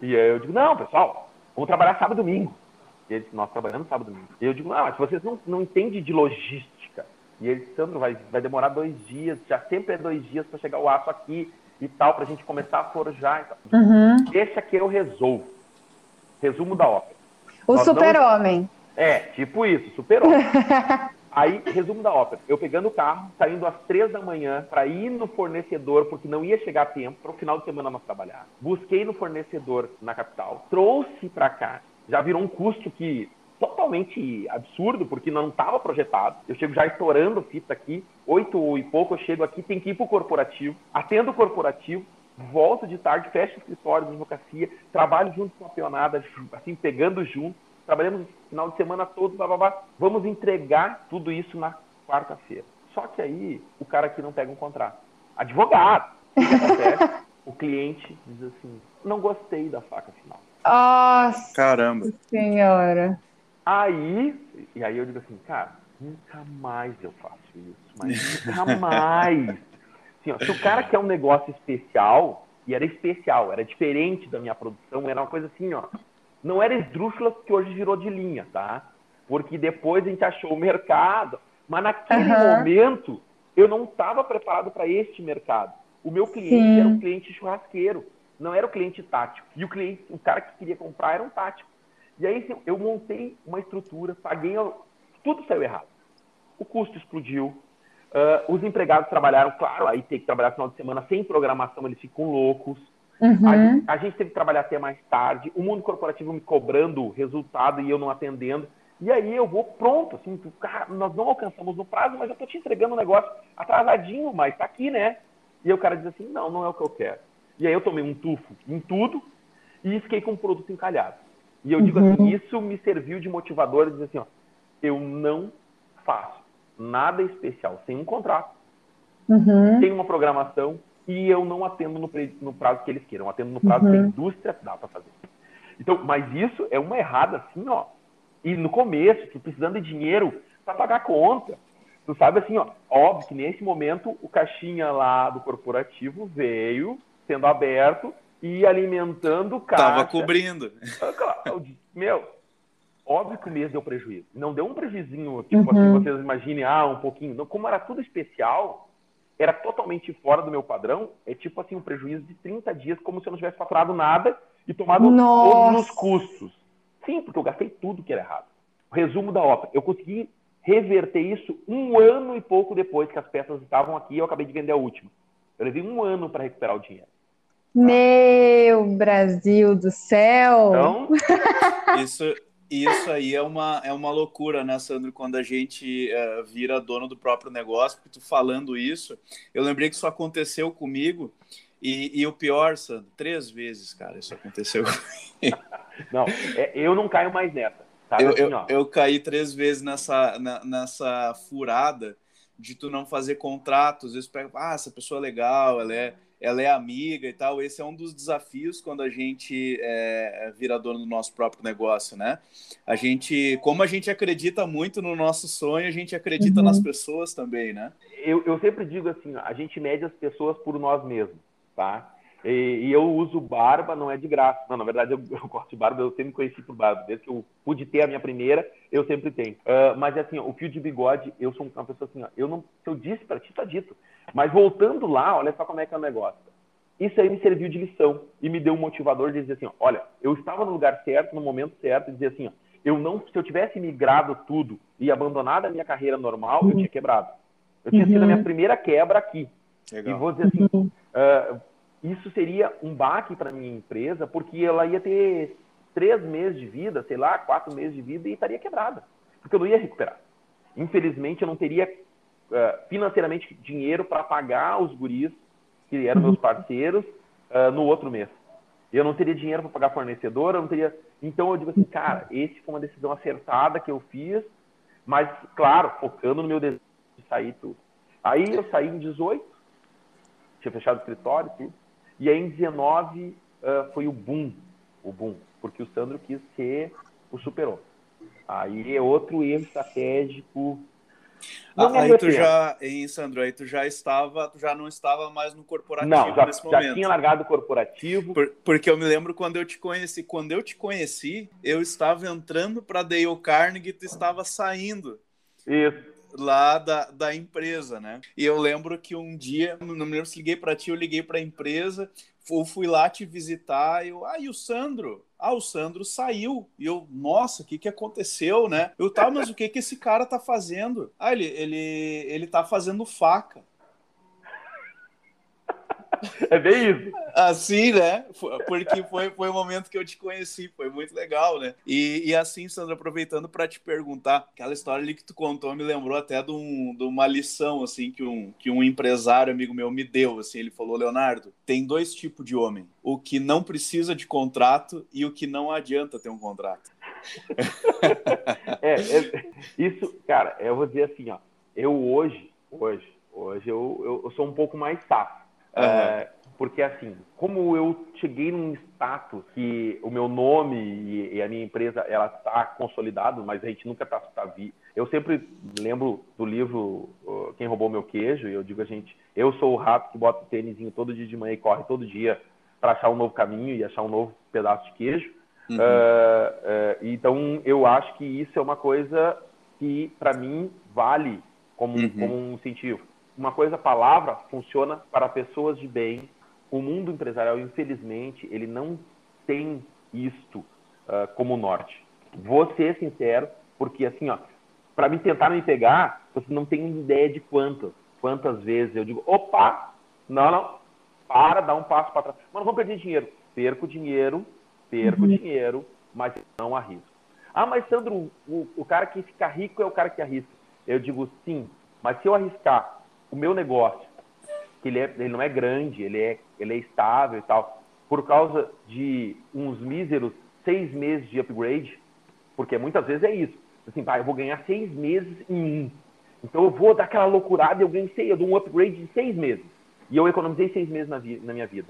E aí eu digo, não, pessoal, vamos trabalhar sábado e domingo. E eles, nós trabalhamos sábado e domingo. E eu digo, não, mas vocês não, não entendem de logística. E ele, Sandro, vai, vai demorar dois dias, já sempre é dois dias para chegar o aço aqui e tal, para a gente começar a forjar e tal. Uhum. Esse aqui eu resolvo. Resumo da ópera. O super-homem. É, tipo isso, super-homem. Aí, resumo da ópera. Eu pegando o carro, saindo às três da manhã para ir no fornecedor, porque não ia chegar a tempo, para o final de semana nós trabalhar. Busquei no fornecedor na capital, trouxe para cá. Já virou um custo que totalmente absurdo, porque não estava projetado. Eu chego já estourando fita aqui, oito e pouco eu chego aqui, tem que ir para o corporativo, atendo o corporativo, volto de tarde, fecho o escritório de advocacia, trabalho junto com a peonada, assim, pegando junto trabalhamos o final de semana todo, blá, blá, blá. vamos entregar tudo isso na quarta-feira. Só que aí o cara aqui não pega um contrato. Advogado. O que acontece? o cliente diz assim, não gostei da faca final. Nossa! Caramba! Senhora! Aí, e aí eu digo assim, cara, nunca mais eu faço isso, mas nunca mais. Assim, ó, se o cara quer um negócio especial, e era especial, era diferente da minha produção, era uma coisa assim, ó, não era esdrúxula que hoje virou de linha, tá? Porque depois a gente achou o mercado, mas naquele uhum. momento eu não estava preparado para este mercado. O meu cliente Sim. era um cliente churrasqueiro, não era o cliente tático. E o cliente, o cara que queria comprar era um tático. E aí eu montei uma estrutura, paguei, tudo saiu errado. O custo explodiu, uh, os empregados trabalharam, claro, aí tem que trabalhar final de semana sem programação, eles ficam loucos. Uhum. A, a, gente teve que trabalhar até mais tarde, o mundo corporativo me cobrando resultado e eu não atendendo. E aí eu vou pronto, assim, cara, nós não alcançamos no prazo, mas eu tô te entregando um negócio atrasadinho, mas tá aqui, né? E aí o cara diz assim, não, não é o que eu quero. E aí eu tomei um tufo em tudo e fiquei com o produto encalhado. E eu digo assim, uhum. isso me serviu de motivador, dizer assim, ó, eu não faço nada especial sem um contrato, uhum. sem uma programação, e eu não atendo no, no prazo que eles queiram, eu atendo no prazo uhum. que a indústria dá para fazer. Então, mas isso é uma errada assim, ó. E no começo, tu precisando de dinheiro para pagar a conta. Tu sabe assim, ó, óbvio que nesse momento o caixinha lá do corporativo veio sendo aberto e alimentando o caixa. Tava cobrindo. Ah, meu, óbvio que o mês deu prejuízo. Não deu um prejuízo, tipo uhum. assim, vocês imaginem, ah, um pouquinho. Não, como era tudo especial, era totalmente fora do meu padrão, é tipo assim, um prejuízo de 30 dias, como se eu não tivesse faturado nada e tomado Nossa. todos os custos. Sim, porque eu gastei tudo que era errado. Resumo da ópera, eu consegui reverter isso um ano e pouco depois que as peças estavam aqui e eu acabei de vender a última. Eu levei um ano para recuperar o dinheiro. Meu Brasil do céu! Então, Isso, isso aí é uma, é uma loucura, né, Sandro? Quando a gente eh, vira dono do próprio negócio, porque tu falando isso, eu lembrei que isso aconteceu comigo. E, e o pior, Sandro, três vezes, cara, isso aconteceu comigo. não, é, eu não caio mais nessa. Sabe Eu, assim, eu, eu caí três vezes nessa, na- nessa furada de tu não fazer contratos. Às vezes pega, ah, essa pessoa é legal, ela é, ela é amiga e tal. Esse é um dos desafios quando a gente é, vira dono do nosso próprio negócio, né? A gente, como a gente acredita muito no nosso sonho, a gente acredita Uhum. nas pessoas também, né? eu, eu sempre digo assim, a gente mede as pessoas por nós mesmos, tá? E, e eu uso barba, não é de graça. Não, na verdade, eu, eu corto de barba, eu sempre me conheci por barba. Desde que eu pude ter a minha primeira, eu sempre tenho. Ah, mas assim, ó, o fio de bigode, eu sou uma pessoa assim, ó, eu não, se eu disse para ti, tá dito. Mas voltando lá, olha só como é que é o negócio. Isso aí me serviu de lição e me deu um motivador de dizer assim, ó, olha, eu estava no lugar certo, no momento certo, e dizer assim, ó, eu não, se eu tivesse migrado tudo e abandonado a minha carreira normal, eu tinha quebrado. Eu tinha sido a minha primeira quebra aqui. E Legal. vou dizer assim, ah, isso seria um baque para minha empresa, porque ela ia ter três meses de vida, sei lá, quatro meses de vida e estaria quebrada, porque eu não ia recuperar. Infelizmente, eu não teria ah, financeiramente dinheiro para pagar os guris que eram meus parceiros ah, no outro mês. Eu não teria dinheiro para pagar fornecedor, eu não teria. Então eu digo assim, cara, esse foi uma decisão acertada que eu fiz, mas claro, focando no meu desejo de sair tudo. Aí eu saí em 18, tinha fechado o escritório, tudo. E aí em 19 ah, foi o boom, o boom, porque o Sandro quis ser o super-homem. Aí é outro erro estratégico. Não Ah, aí tu já, hein, Sandro, aí tu já estava, tu já não estava mais no corporativo Não, já, nesse já momento. tinha largado o corporativo. Por- porque eu me lembro quando eu te conheci. Quando eu te conheci, eu estava entrando para Dale Carnegie e tu estava saindo Isso. Lá da, da empresa, né? E eu lembro que um dia, não me lembro se liguei para ti, eu liguei para a empresa, ou fui lá te visitar, eu, ah, e o Sandro? Ah, o Sandro saiu. E eu, nossa, o que que aconteceu, né? Eu, tá, mas o que que esse cara tá fazendo? Ah, ele, ele, ele tá fazendo faca. É bem isso. Assim, né? Porque foi, foi o momento que eu te conheci, foi muito legal, né? E, e assim, Sandra, aproveitando para te perguntar, aquela história ali que tu contou me lembrou até de, um- de uma lição, assim, que um, que um empresário amigo meu me deu, assim, ele falou, Leonardo, tem dois tipos de homem, o que não precisa de contrato e o que não adianta ter um contrato. É, é- isso, cara, eu vou dizer assim, ó. Eu hoje, hoje, hoje eu, eu, eu sou um pouco mais safo. É, porque assim, como eu cheguei num status que o meu nome e, e a minha empresa ela está consolidado, mas a gente nunca está tá vi. Eu sempre lembro do livro uh, Quem Roubou Meu Queijo e eu digo a gente, eu sou o rato que bota o tênisinho todo dia de manhã e corre todo dia para achar um novo caminho e achar um novo pedaço de queijo. Uhum. Ah, ah, então, eu acho que isso é uma coisa que, para mim, vale como, um- Uhum. como um incentivo. Uma coisa, a palavra funciona para pessoas de bem. O mundo empresarial, infelizmente, ele não tem isto ah, como norte. Vou ser sincero, porque assim, ó, para me tentar me pegar, você não tem ideia de quantas, quantas vezes eu digo, opa, não, não, para, dá um passo para trás. Mas não vou perder dinheiro. Perco dinheiro, perco dinheiro, mas não arrisco. Ah, mas Sandro, o, o cara que fica rico é o cara que arrisca. Eu digo sim, mas se eu arriscar o meu negócio, que ele, é, ele não é grande, ele é, ele é estável e tal, por causa de uns míseros seis meses de upgrade, porque muitas vezes é isso. Assim, pá, eu vou ganhar seis meses em um. Então eu vou dar aquela loucurada e eu ganho seis, eu dou um upgrade de seis meses. E eu economizei seis meses na, vi- na minha vida.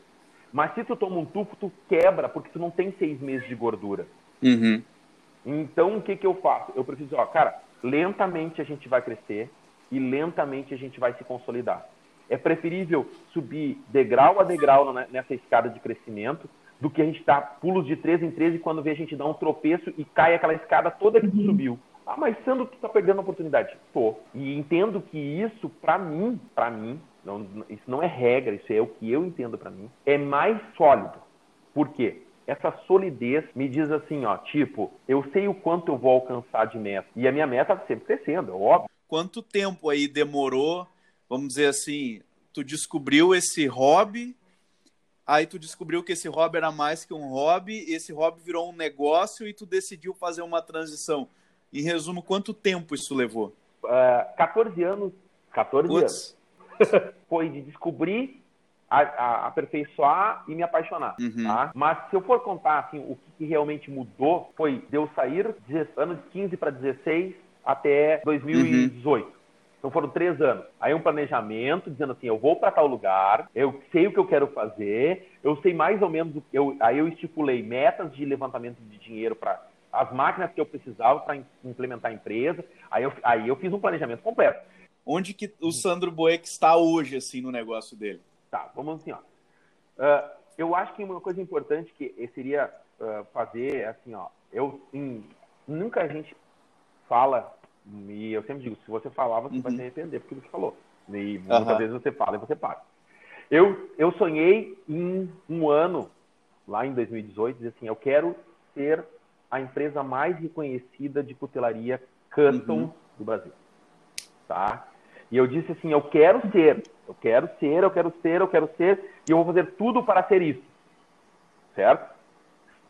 Mas se tu toma um tufo, tu quebra, porque tu não tem seis meses de gordura. Uhum. Então, o que, que eu faço? Eu preciso, ó, cara, lentamente a gente vai crescer e lentamente a gente vai se consolidar. É preferível subir degrau a degrau nessa escada de crescimento do que a gente dar pulos de três em três e quando vê a gente dá um tropeço e cai aquela escada toda que tu subiu. Ah, mas Sandro, tu tá perdendo a oportunidade. Tô. E entendo que isso, pra mim, pra mim, não, isso não é regra, isso é o que eu entendo pra mim, é mais sólido. Por quê? essa solidez me diz assim, ó, tipo, eu sei o quanto eu vou alcançar de meta. E a minha meta tá sempre crescendo, é óbvio. Quanto tempo aí demorou, vamos dizer assim, tu descobriu esse hobby, aí tu descobriu que esse hobby era mais que um hobby, esse hobby virou um negócio e tu decidiu fazer uma transição. Em resumo, quanto tempo isso levou? Uh, 14 anos. 14 Puts. anos. Foi de descobrir a, a, aperfeiçoar e me apaixonar, uhum. tá? Mas se eu for contar, assim, o que, que realmente mudou foi de eu sair de anos 15 para 16 até 2018. Uhum. Então foram três anos. Aí um planejamento dizendo assim, eu vou para tal lugar, eu sei o que eu quero fazer, eu sei mais ou menos, eu, aí eu estipulei metas de levantamento de dinheiro para as máquinas que eu precisava para implementar a empresa. Aí eu, aí eu fiz um planejamento completo. Onde que o Sandro Boeck está hoje, assim, no negócio dele? Tá, vamos assim, ó. Uh, eu acho que uma coisa importante que seria uh, fazer, assim, ó, eu em, nunca a gente fala, e eu sempre digo, se você falar, você uhum. vai se arrepender porque você falou. E muitas uhum. vezes você fala e você paga. Eu, eu sonhei em um ano, lá em 2018, dizer assim, eu quero ser a empresa mais reconhecida de cutelaria custom uhum. do Brasil. Tá? E eu disse assim, eu quero ser, eu quero ser, eu quero ser, eu quero ser, e eu vou fazer tudo para ser isso. Certo?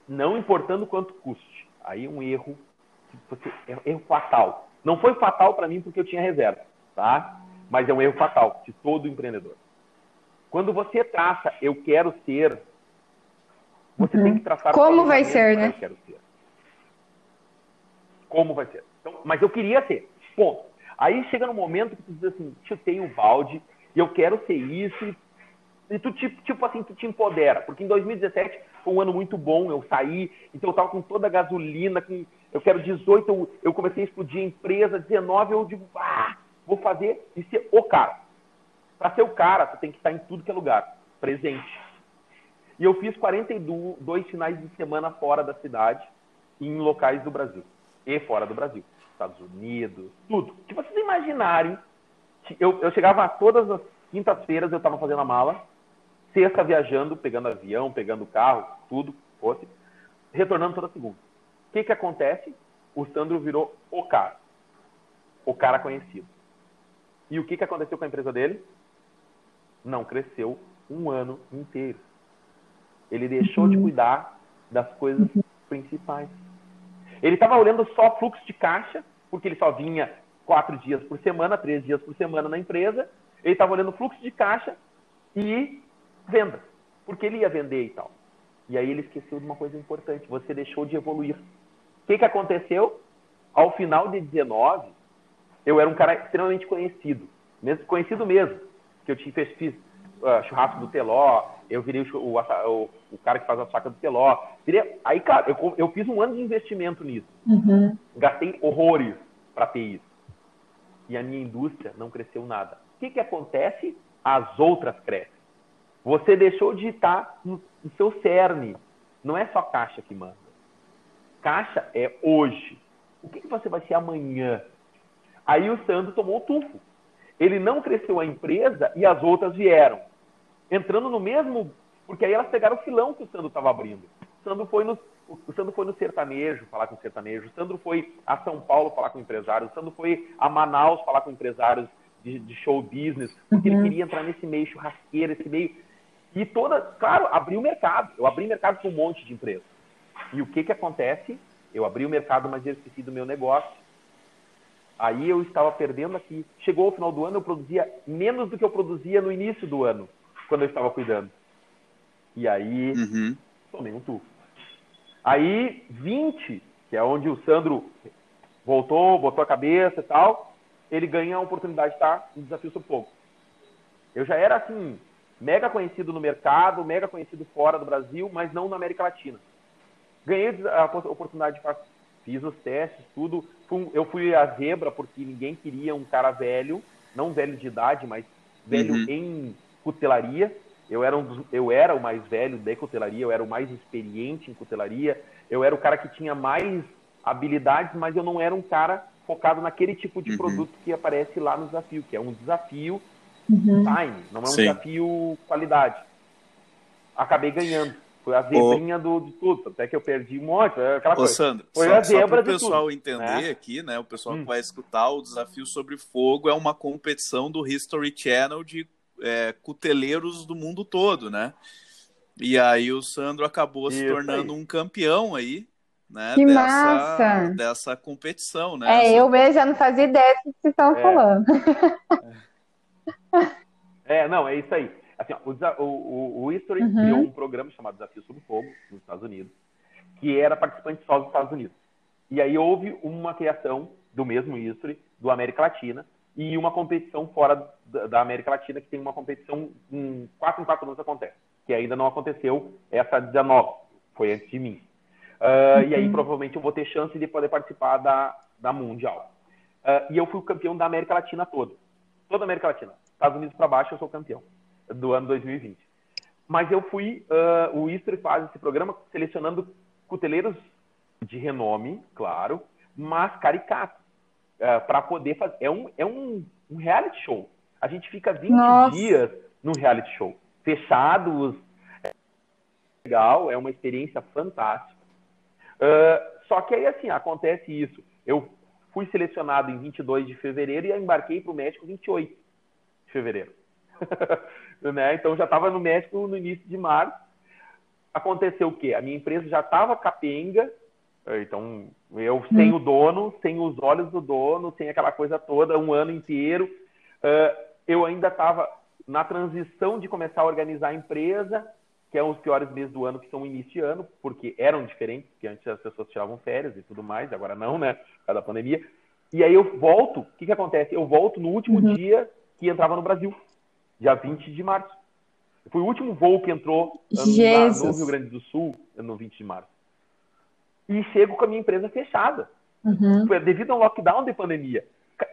Não importando quanto custe. Aí um erro, você, é um erro fatal. Não foi fatal para mim porque eu tinha reserva, tá? Mas é um erro fatal de todo empreendedor. Quando você traça eu quero ser, você uhum. tem que traçar como vai ser, né? Eu quero ser. Como vai ser. Então, mas eu queria ser. Ponto. Aí chega no momento que tu diz assim, chutei o balde, e eu quero ser isso, e tu, tipo, tipo assim, tu te empodera. Porque em 2017 foi um ano muito bom, eu saí, então eu tava com toda a gasolina, com, eu quero 18, eu, eu comecei a explodir a empresa, 19 eu digo, ah, vou fazer e ser o cara. Para ser o cara, tu tem que estar em tudo que é lugar, presente. E eu fiz 42 finais de semana fora da cidade, em locais do Brasil e fora do Brasil. Estados Unidos, tudo. Que vocês imaginarem, eu, eu chegava todas as quintas-feiras, eu estava fazendo a mala, sexta viajando, pegando avião, pegando carro, tudo, fosse, retornando toda segunda. O que, que acontece? O Sandro virou o cara. O cara conhecido. E o que, que aconteceu com a empresa dele? Não cresceu um ano inteiro. Ele deixou de cuidar das coisas principais. Ele estava olhando só fluxo de caixa, porque ele só vinha quatro dias por semana, três dias por semana na empresa. Ele estava olhando fluxo de caixa e vendas, porque ele ia vender e tal. E aí ele esqueceu de uma coisa importante: você deixou de evoluir. O que, que aconteceu? Ao final de 19, eu era um cara extremamente conhecido, mesmo conhecido mesmo, que eu tinha fiz uh, churrasco do Teló, eu virei o, o, o, o, cara que faz a saca do Teló. Virei, aí, cara, eu, eu fiz um ano de investimento nisso. Uhum. Gastei horrores para ter isso. E a minha indústria não cresceu nada. O que, que acontece? As outras crescem. Você deixou de estar no, no seu cerne. Não é só caixa que manda. Caixa é hoje. O que, que você vai ser amanhã? Aí o Sandro tomou o tufo. Ele não cresceu a empresa e as outras vieram entrando no mesmo. Porque aí elas pegaram o filão que o Sandro estava abrindo. O Sandro foi no, o Sandro foi no sertanejo falar com o sertanejo. O Sandro foi a São Paulo falar com empresários. O Sandro foi a Manaus falar com empresários de, de show business. Porque uhum. ele queria entrar nesse meio churrasqueiro, esse meio. E toda. Claro, abriu o mercado. Eu abri mercado com um monte de empresas. E o que, que acontece? Eu abri o mercado, mas eu esqueci do meu negócio. Aí eu estava perdendo aqui. Chegou o final do ano, eu produzia menos do que eu produzia no início do ano quando eu estava cuidando. E aí, uhum. tomei um tufo. Aí, 20, que é onde o Sandro voltou, botou a cabeça e tal, ele ganha a oportunidade de estar no Desafio Sob Fogo. Eu já era, assim, mega conhecido no mercado, mega conhecido fora do Brasil, mas não na América Latina. Ganhei a oportunidade de fazer, fiz os testes, tudo. Eu fui a zebra porque ninguém queria um cara velho, não velho de idade, mas velho uhum. em cutelaria. Eu era, um dos, eu era o mais velho de cutelaria, eu era o mais experiente em cutelaria, eu era o cara que tinha mais habilidades, mas eu não era um cara focado naquele tipo de uhum. produto que aparece lá no desafio, que é um desafio uhum. time, não é um Sim. desafio qualidade. Acabei ganhando. Foi a zebrinha do, de tudo, até que eu perdi um monte, é aquela Ô, coisa. Sandro, Foi só, a só zebra para o de pessoal tudo, entender né? aqui, né? O pessoal Hum. que vai escutar o Desafio sobre Fogo é uma competição do History Channel de é, cuteleiros do mundo todo, né? E aí o Sandro acabou se Isso tornando aí. um campeão aí, né? Que dessa, massa! dessa competição, né? É, eu mesmo já não fazia ideia do que vocês estavam É. falando. É, não, é isso aí. Assim, ó, o, o, o, History Uhum. criou um programa chamado Desafio Sob Fogo, nos Estados Unidos, que era participante só dos Estados Unidos. E aí houve uma criação do mesmo History, do América Latina, e uma competição fora da, América Latina, que tem uma competição em quatro em quatro anos acontece, que ainda não aconteceu essa 19, foi antes de mim. Ah, E aí Uhum. provavelmente eu vou ter chance de poder participar da, da Mundial. Ah, e eu fui o campeão da América Latina toda. Toda a América Latina. Estados Unidos para baixo, eu sou campeão do ano 2020. Mas eu fui, ah, o History faz esse programa selecionando cuteleiros de renome, claro, mas caricatos, para poder fazer. É um, é um, um reality show. A gente fica 20 Nossa. dias num reality show, fechados. É legal, é uma experiência fantástica. Ah, só que aí, assim, acontece isso. Eu fui selecionado em 22 de fevereiro e embarquei para o México 28 de fevereiro. né? Então já estava no México no início de março. Aconteceu o quê? A minha empresa já estava capenga, então eu sem o dono, sem os olhos do dono, sem aquela coisa toda, um ano inteiro. Ah, eu ainda estava na transição de começar a organizar a empresa, que é os piores meses do ano, que são o início de ano, porque eram diferentes, porque antes as pessoas tiravam férias e tudo mais, agora não, né? Por causa da pandemia. E aí eu volto, o que, que acontece? Eu volto no último Uhum. dia que entrava no Brasil, dia 20 de março. Foi o último voo que entrou ah, na- no. Rio Grande do Sul no 20 de março. E chego com a minha empresa fechada Uhum. foi devido ao lockdown de pandemia.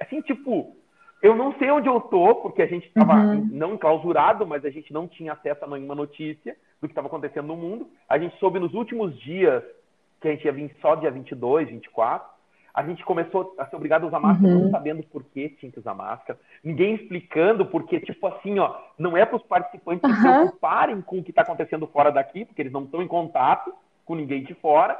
Assim, tipo, eu não sei onde eu tô, porque a gente estava Uhum. não enclausurado, mas a gente não tinha acesso a nenhuma notícia do que estava acontecendo no mundo. A gente soube nos últimos dias que a gente ia vir só dia 22, 24. A gente começou a ser obrigado a usar máscara, Uhum. não sabendo por que tinha que usar máscara. Ninguém explicando, porque, tipo assim, ó, não é para os participantes se Aham. preocuparem com o que está acontecendo fora daqui, porque eles não estão em contato com ninguém de fora.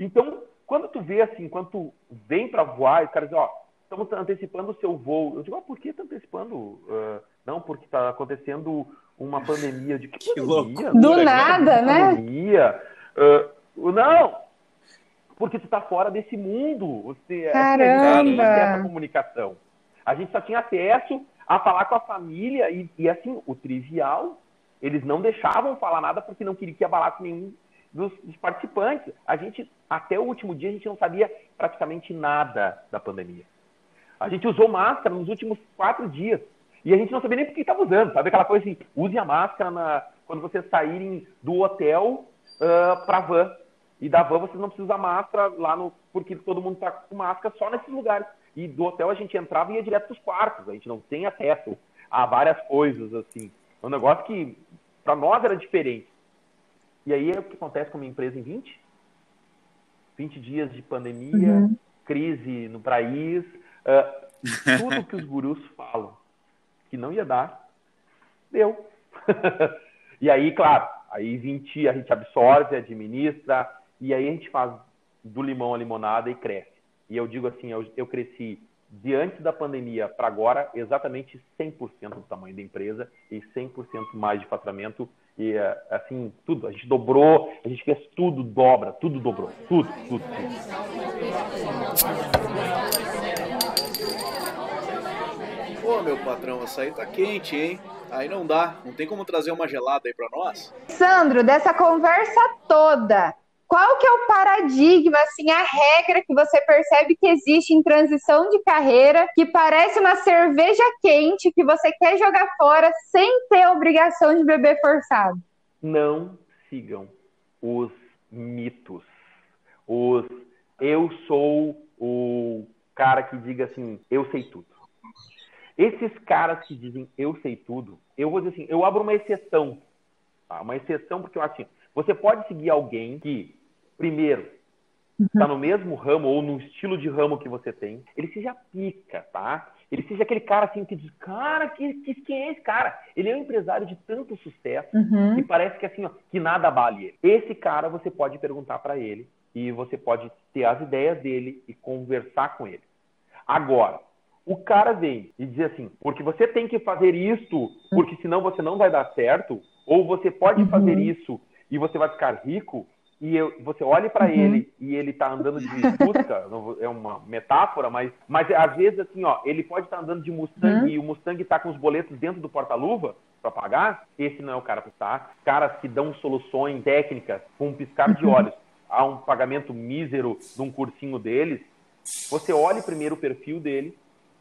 Então, quando tu vê assim, quando tu vem para voar, os caras dizem, ó, estamos antecipando o seu voo. Eu digo, ah, por que tá antecipando? Ah, não, porque está acontecendo uma pandemia. De que, Que pandemia? loucura, Do nada, né? Pandemia? Ah, não, porque tu tá fora desse mundo. Você, tem Caramba! acesso à comunicação. A gente só tinha acesso a falar com a família e, e, assim, o trivial, eles não deixavam falar nada porque não queria que abalasse nenhum dos, dos participantes. A gente, até o último dia, a gente não sabia praticamente nada da pandemia. A gente usou máscara nos últimos quatro dias. E a gente não sabia nem por que estava usando. Sabe aquela coisa assim, use a máscara na, quando vocês saírem do hotel para a van. E da van vocês não precisam usar máscara lá no. Porque todo mundo está com máscara só nesses lugares. E do hotel a gente entrava e ia direto para os quartos. A gente não tem acesso a várias coisas, assim. É um negócio que para nós era diferente. E aí é o que acontece com a minha empresa em 20? 20 dias de pandemia, Uhum. crise no país, ah, tudo que os gurus falam que não ia dar, deu. e aí, claro, aí 20 a gente absorve, administra, e aí a gente faz do limão a limonada e cresce. E eu digo assim, eu, eu cresci de antes da pandemia para agora exatamente 100% do tamanho da empresa e 100% mais de faturamento e eh, assim, tudo, a gente dobrou, a gente fez tudo dobra, tudo dobrou, tudo, tudo, tudo. Pô, meu patrão, essa aí tá quente, hein? Aí não dá. Não tem como trazer uma gelada aí pra nós? Sandro, dessa conversa toda, qual que é o paradigma, assim, a regra que você percebe que existe em transição de carreira, que parece uma cerveja quente que você quer jogar fora sem ter a obrigação de beber forçado? não sigam os mitos. Os eu sou o cara que diga assim, eu sei tudo. Esses caras que dizem eu sei tudo, eu vou dizer assim, eu abro uma exceção. tá? Uma exceção porque eu acho assim, você pode seguir alguém que, primeiro, está no mesmo ramo ou no estilo de ramo que você tem, ele seja pica, tá? ele seja aquele cara assim que diz, cara, que, que, quem é esse cara? Ele é um empresário de tanto sucesso Uhum. que parece que assim, ó, que nada abale ele. Esse cara você pode perguntar para ele e você pode ter as ideias dele e conversar com ele. Agora, o cara vem e diz assim, porque você tem que fazer isto, porque senão você não vai dar certo, ou você pode Uhum. fazer isso e você vai ficar rico, e eu- você olha para Uhum. ele e ele tá andando de Fusca, é uma metáfora, mas, mas às vezes assim, ó, ele pode estar andando de Mustang Uhum. e o Mustang tá com os boletos dentro do porta-luva para pagar, esse não é o cara para estar. Caras que dão soluções técnicas com um piscar de Uhum. olhos a um pagamento mísero de um cursinho deles, você olhe primeiro o perfil dele,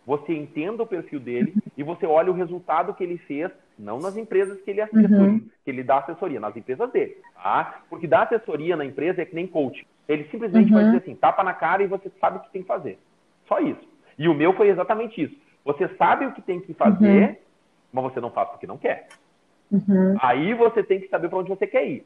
você entenda o perfil dele e você olha o resultado que ele fez, não nas empresas que ele assessoria, Uhum. que ele dá assessoria, nas empresas dele, tá? Porque dar assessoria na empresa é que nem coach. Ele simplesmente vai Uhum. dizer assim, tapa na cara e você sabe o que tem que fazer. Só isso. E o meu foi exatamente isso. Você sabe o que tem que fazer, mas você não faz porque não quer. Uhum. Aí você tem que saber para onde você quer ir.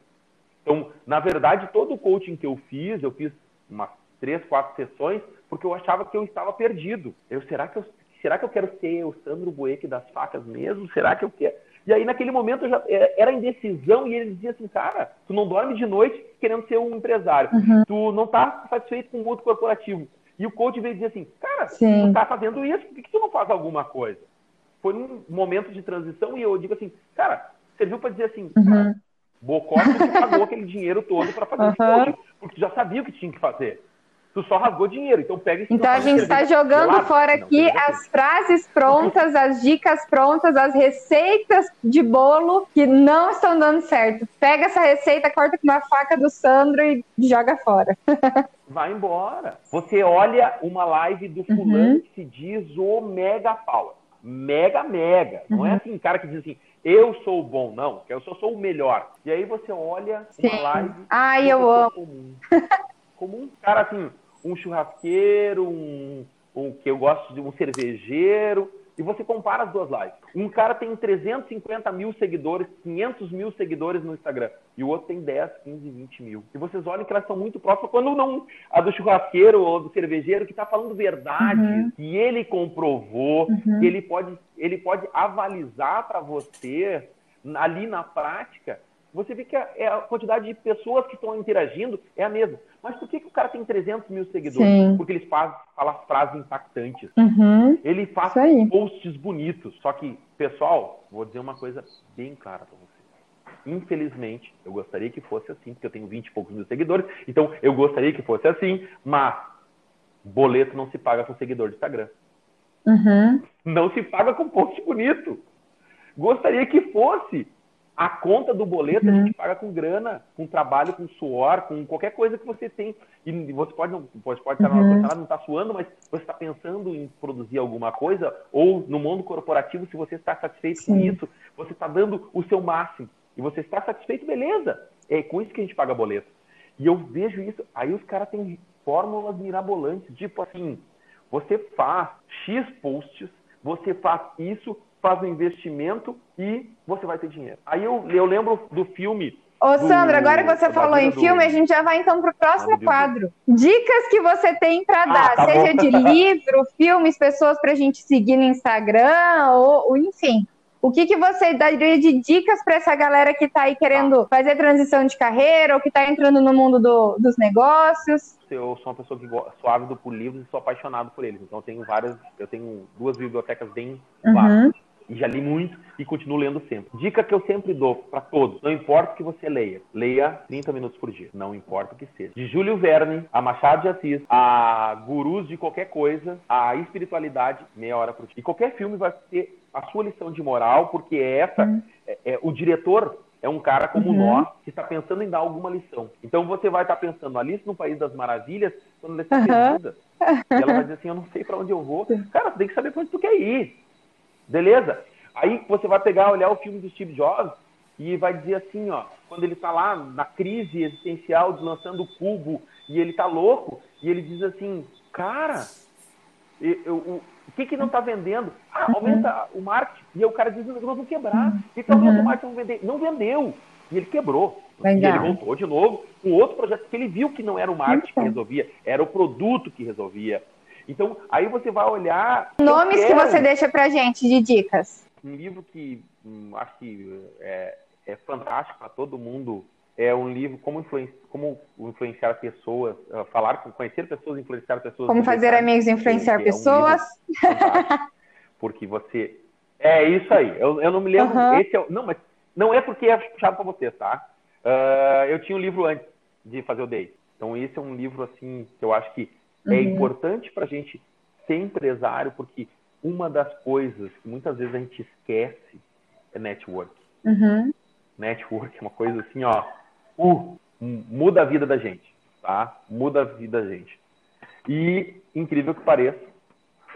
Então, na verdade, todo o coaching que eu fiz, eu fiz umas três, quatro sessões, porque eu achava que eu estava perdido. Eu, será que eu, será que eu quero ser o Sandro Bueck das facas mesmo? Será que eu quero? E aí, naquele momento, eu já é, era indecisão e ele dizia assim, cara, tu não dorme de noite querendo ser um empresário. Tu não tá satisfeito com o mundo corporativo. E o coach veio dizer assim, cara, Sim. tu tá fazendo isso, por que, que tu não faz alguma coisa? Foi um momento de transição e eu digo assim, cara, serviu para dizer assim, cara, Bocó tu pagou aquele dinheiro todo para fazer esse Uhum. coaching, porque tu já sabia o que tinha que fazer. Tu só rasgou dinheiro, então pega esse Então a gente está jogando fora aqui as frases prontas, as dicas prontas, as receitas de bolo que não estão dando certo. Pega essa receita, corta com uma faca do Sandro e joga fora. Vai embora. Você olha uma live do Uhum. fulano que se diz o mega power. Mega, mega. Não Uhum. é assim, cara que diz assim, eu sou o bom, não, que eu só sou o melhor. E aí você olha uma Sim. live. Ai, uma eu pessoa Comum. comum. Cara, assim, um churrasqueiro, um, um que eu gosto de um cervejeiro, e você compara as duas lives. Um cara tem 350 mil seguidores, 500 mil seguidores no Instagram, e o outro tem 10, 15, 20 mil. E vocês olham que elas são muito próximas, quando não a do churrasqueiro ou do cervejeiro, que está falando verdade, que ele comprovou, que ele pode, ele pode avalizar para você ali na prática você vê que a, é a quantidade de pessoas que estão interagindo é a mesma. Mas por que, que o cara tem 300 mil seguidores? Sim. Porque ele faz, fala frases impactantes. Uhum. Ele faz posts bonitos. Só que, pessoal, vou dizer uma coisa bem clara para vocês. Infelizmente, eu gostaria que fosse assim, porque eu tenho 20 e poucos mil seguidores. Então, eu gostaria que fosse assim, mas boleto não se paga com seguidor de Instagram. Uhum. Não se paga com post bonito. Gostaria que fosse. A conta do boleto a Uhum. gente paga com grana, com trabalho, com suor, com qualquer coisa que você tem. E você pode não pode, pode estar Uhum. na não está suando, mas você está pensando em produzir alguma coisa, ou no mundo corporativo, se você está satisfeito com Sim. isso, você está dando o seu máximo. E você está satisfeito, beleza. É com isso que a gente paga boleto. E eu vejo isso, aí os caras têm fórmulas mirabolantes, tipo assim, você faz X posts, você faz isso, faz um investimento e você vai ter dinheiro. Aí eu, eu lembro do filme. Ô, do- Sandra, agora que você falou em do- filme, a gente já vai então para o próximo Ah, quadro. Dicas que você tem para dar, tá seja bom. de livro, filmes, pessoas para a gente seguir no Instagram, ou, ou enfim. O que, que você daria de dicas para essa galera que está aí querendo fazer transição de carreira ou que está entrando no mundo do- dos negócios? Eu sou uma pessoa que sou ávido por livros e sou apaixonado por eles. Então eu tenho várias, eu tenho duas bibliotecas bem vastas. Uhum. E já li muito e continuo lendo sempre. Dica que eu sempre dou para todos: não importa o que você leia, leia 30 minutos por dia. Não importa o que seja. De Júlio Verne, a Machado de Assis, a gurus de qualquer coisa, a espiritualidade, meia hora por dia. E qualquer filme vai ter a sua lição de moral, porque é essa. É, é- o diretor é um cara como Uhum. nós que está pensando em dar alguma lição. Então você vai estar pensando Alice no País das Maravilhas quando ela está Uhum. perdida. E ela vai dizer assim: Eu não sei para onde eu vou. Cara, você tem que saber para onde tu quer ir. Beleza? Aí você vai pegar, olhar o filme do Steve Jobs e vai dizer assim, ó, quando ele tá lá na crise existencial, deslançando o cubo, e ele tá louco, e ele diz assim, cara, eu, eu- o, que que não tá vendendo? Ah, aumenta o marketing. E aí o cara diz, nós vamos quebrar. Então aumenta o marketing, vamos vender. Não vendeu. E ele quebrou. Legal. E ele voltou de novo com outro projeto, que ele viu que não era o marketing que resolvia, era o produto que resolvia. Então, aí você vai olhar. Nomes que você deixa pra gente de dicas. Um livro que hum, acho que é, é fantástico para todo mundo é um livro como, influen como influenciar pessoas, uh, falar, conhecer pessoas, influenciar pessoas. Como fazer amigos, influenciar pessoas. É um porque você é isso aí. Eu, eu não me lembro. Uhum. Esse é, não, mas não é porque é puxado para você, tá? Uh, eu tinha um livro antes de fazer o Day. Então esse é um livro assim que eu acho que uhum. é importante para a gente ser empresário, porque uma das coisas que muitas vezes a gente esquece é network. Uhum. Network é uma coisa assim, ó, uh, muda a vida da gente, tá? Muda a vida da gente. E incrível que pareça,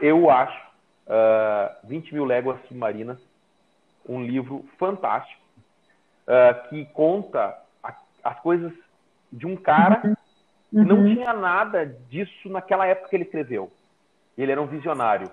eu acho uh, 20 mil léguas submarinas, um livro fantástico uh, que conta a, as coisas de um cara uhum. Que não uhum. tinha nada disso naquela época que ele escreveu. Ele era um visionário.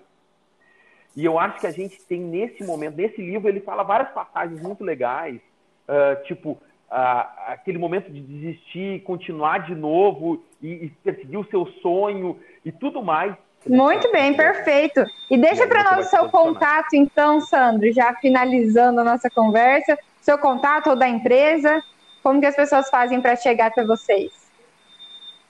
E eu acho que a gente tem nesse momento, nesse livro, ele fala várias passagens muito legais, uh, tipo uh, aquele momento de desistir, continuar de novo e, e perseguir o seu sonho e tudo mais. Muito bem, perfeito. E deixa para nós o seu contato, então, Sandro, já finalizando a nossa conversa, seu contato ou da empresa, como que as pessoas fazem para chegar até vocês?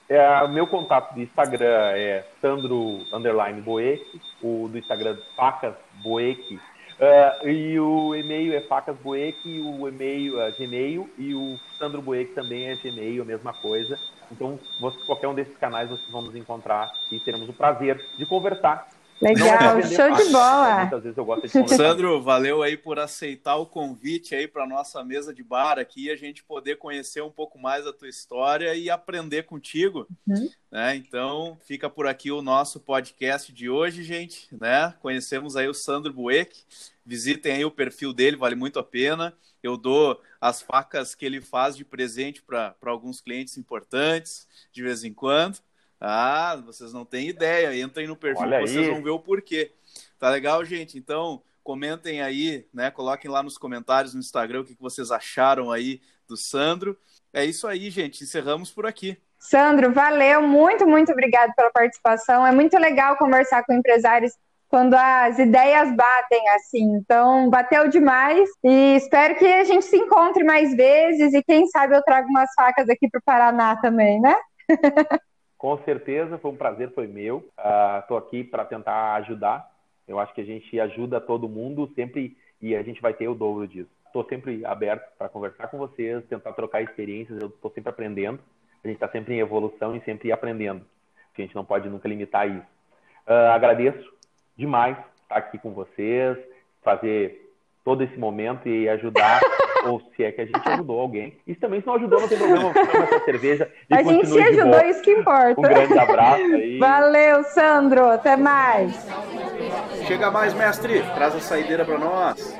É, o meu contato do Instagram é Sandro Underline Boeck, o do Instagram Facas Boeck, uh, e o e-mail é Facas Boeck, o e-mail é Gmail, e o Sandro Boeck também é Gmail, a mesma coisa. Então, você, qualquer um desses canais vocês vão nos encontrar e teremos o prazer de conversar. Legal, show de bola. Muitas vezes eu gosto de. Sandro, valeu aí por aceitar o convite aí para nossa mesa de bar aqui, a gente poder conhecer um pouco mais a tua história e aprender contigo. Uhum. Né? Então, fica por aqui o nosso podcast de hoje, gente. Né? Conhecemos aí o Sandro Bueck. Visitem aí o perfil dele, vale muito a pena. Eu dou as facas que ele faz de presente para alguns clientes importantes de vez em quando. Ah, vocês não têm ideia. Entrem no perfil, Olha vocês aí. vão ver o porquê. Tá legal, gente? Então, comentem aí, né? Coloquem lá nos comentários no Instagram o que vocês acharam aí do Sandro. É isso aí, gente. Encerramos por aqui. Sandro, valeu, muito, muito obrigado pela participação. É muito legal conversar com empresários quando as ideias batem assim. Então, bateu demais e espero que a gente se encontre mais vezes e quem sabe eu trago umas facas aqui para o Paraná também, né? Com certeza, foi um prazer, foi meu. Estou uh, aqui para tentar ajudar. Eu acho que a gente ajuda todo mundo sempre e a gente vai ter o dobro disso. Estou sempre aberto para conversar com vocês, tentar trocar experiências. Eu estou sempre aprendendo. A gente está sempre em evolução e sempre aprendendo. A gente não pode nunca limitar isso. Uh, agradeço demais estar aqui com vocês, fazer todo esse momento e ajudar, ou se é que a gente ajudou alguém. E também, se não ajudou, não tem problema, toma essa cerveja e A gente se ajudou, isso que importa. Um grande abraço aí. Valeu, Sandro. Até mais. Chega mais, mestre. Traz a saideira para nós.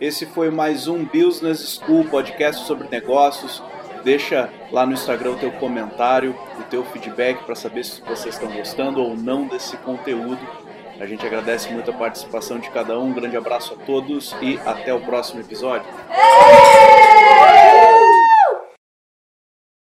Esse foi mais um Business School, podcast sobre negócios. Deixa lá no Instagram o teu comentário, o teu feedback para saber se vocês estão gostando ou não desse conteúdo. A gente agradece muito a participação de cada um. Um grande abraço a todos e até o próximo episódio.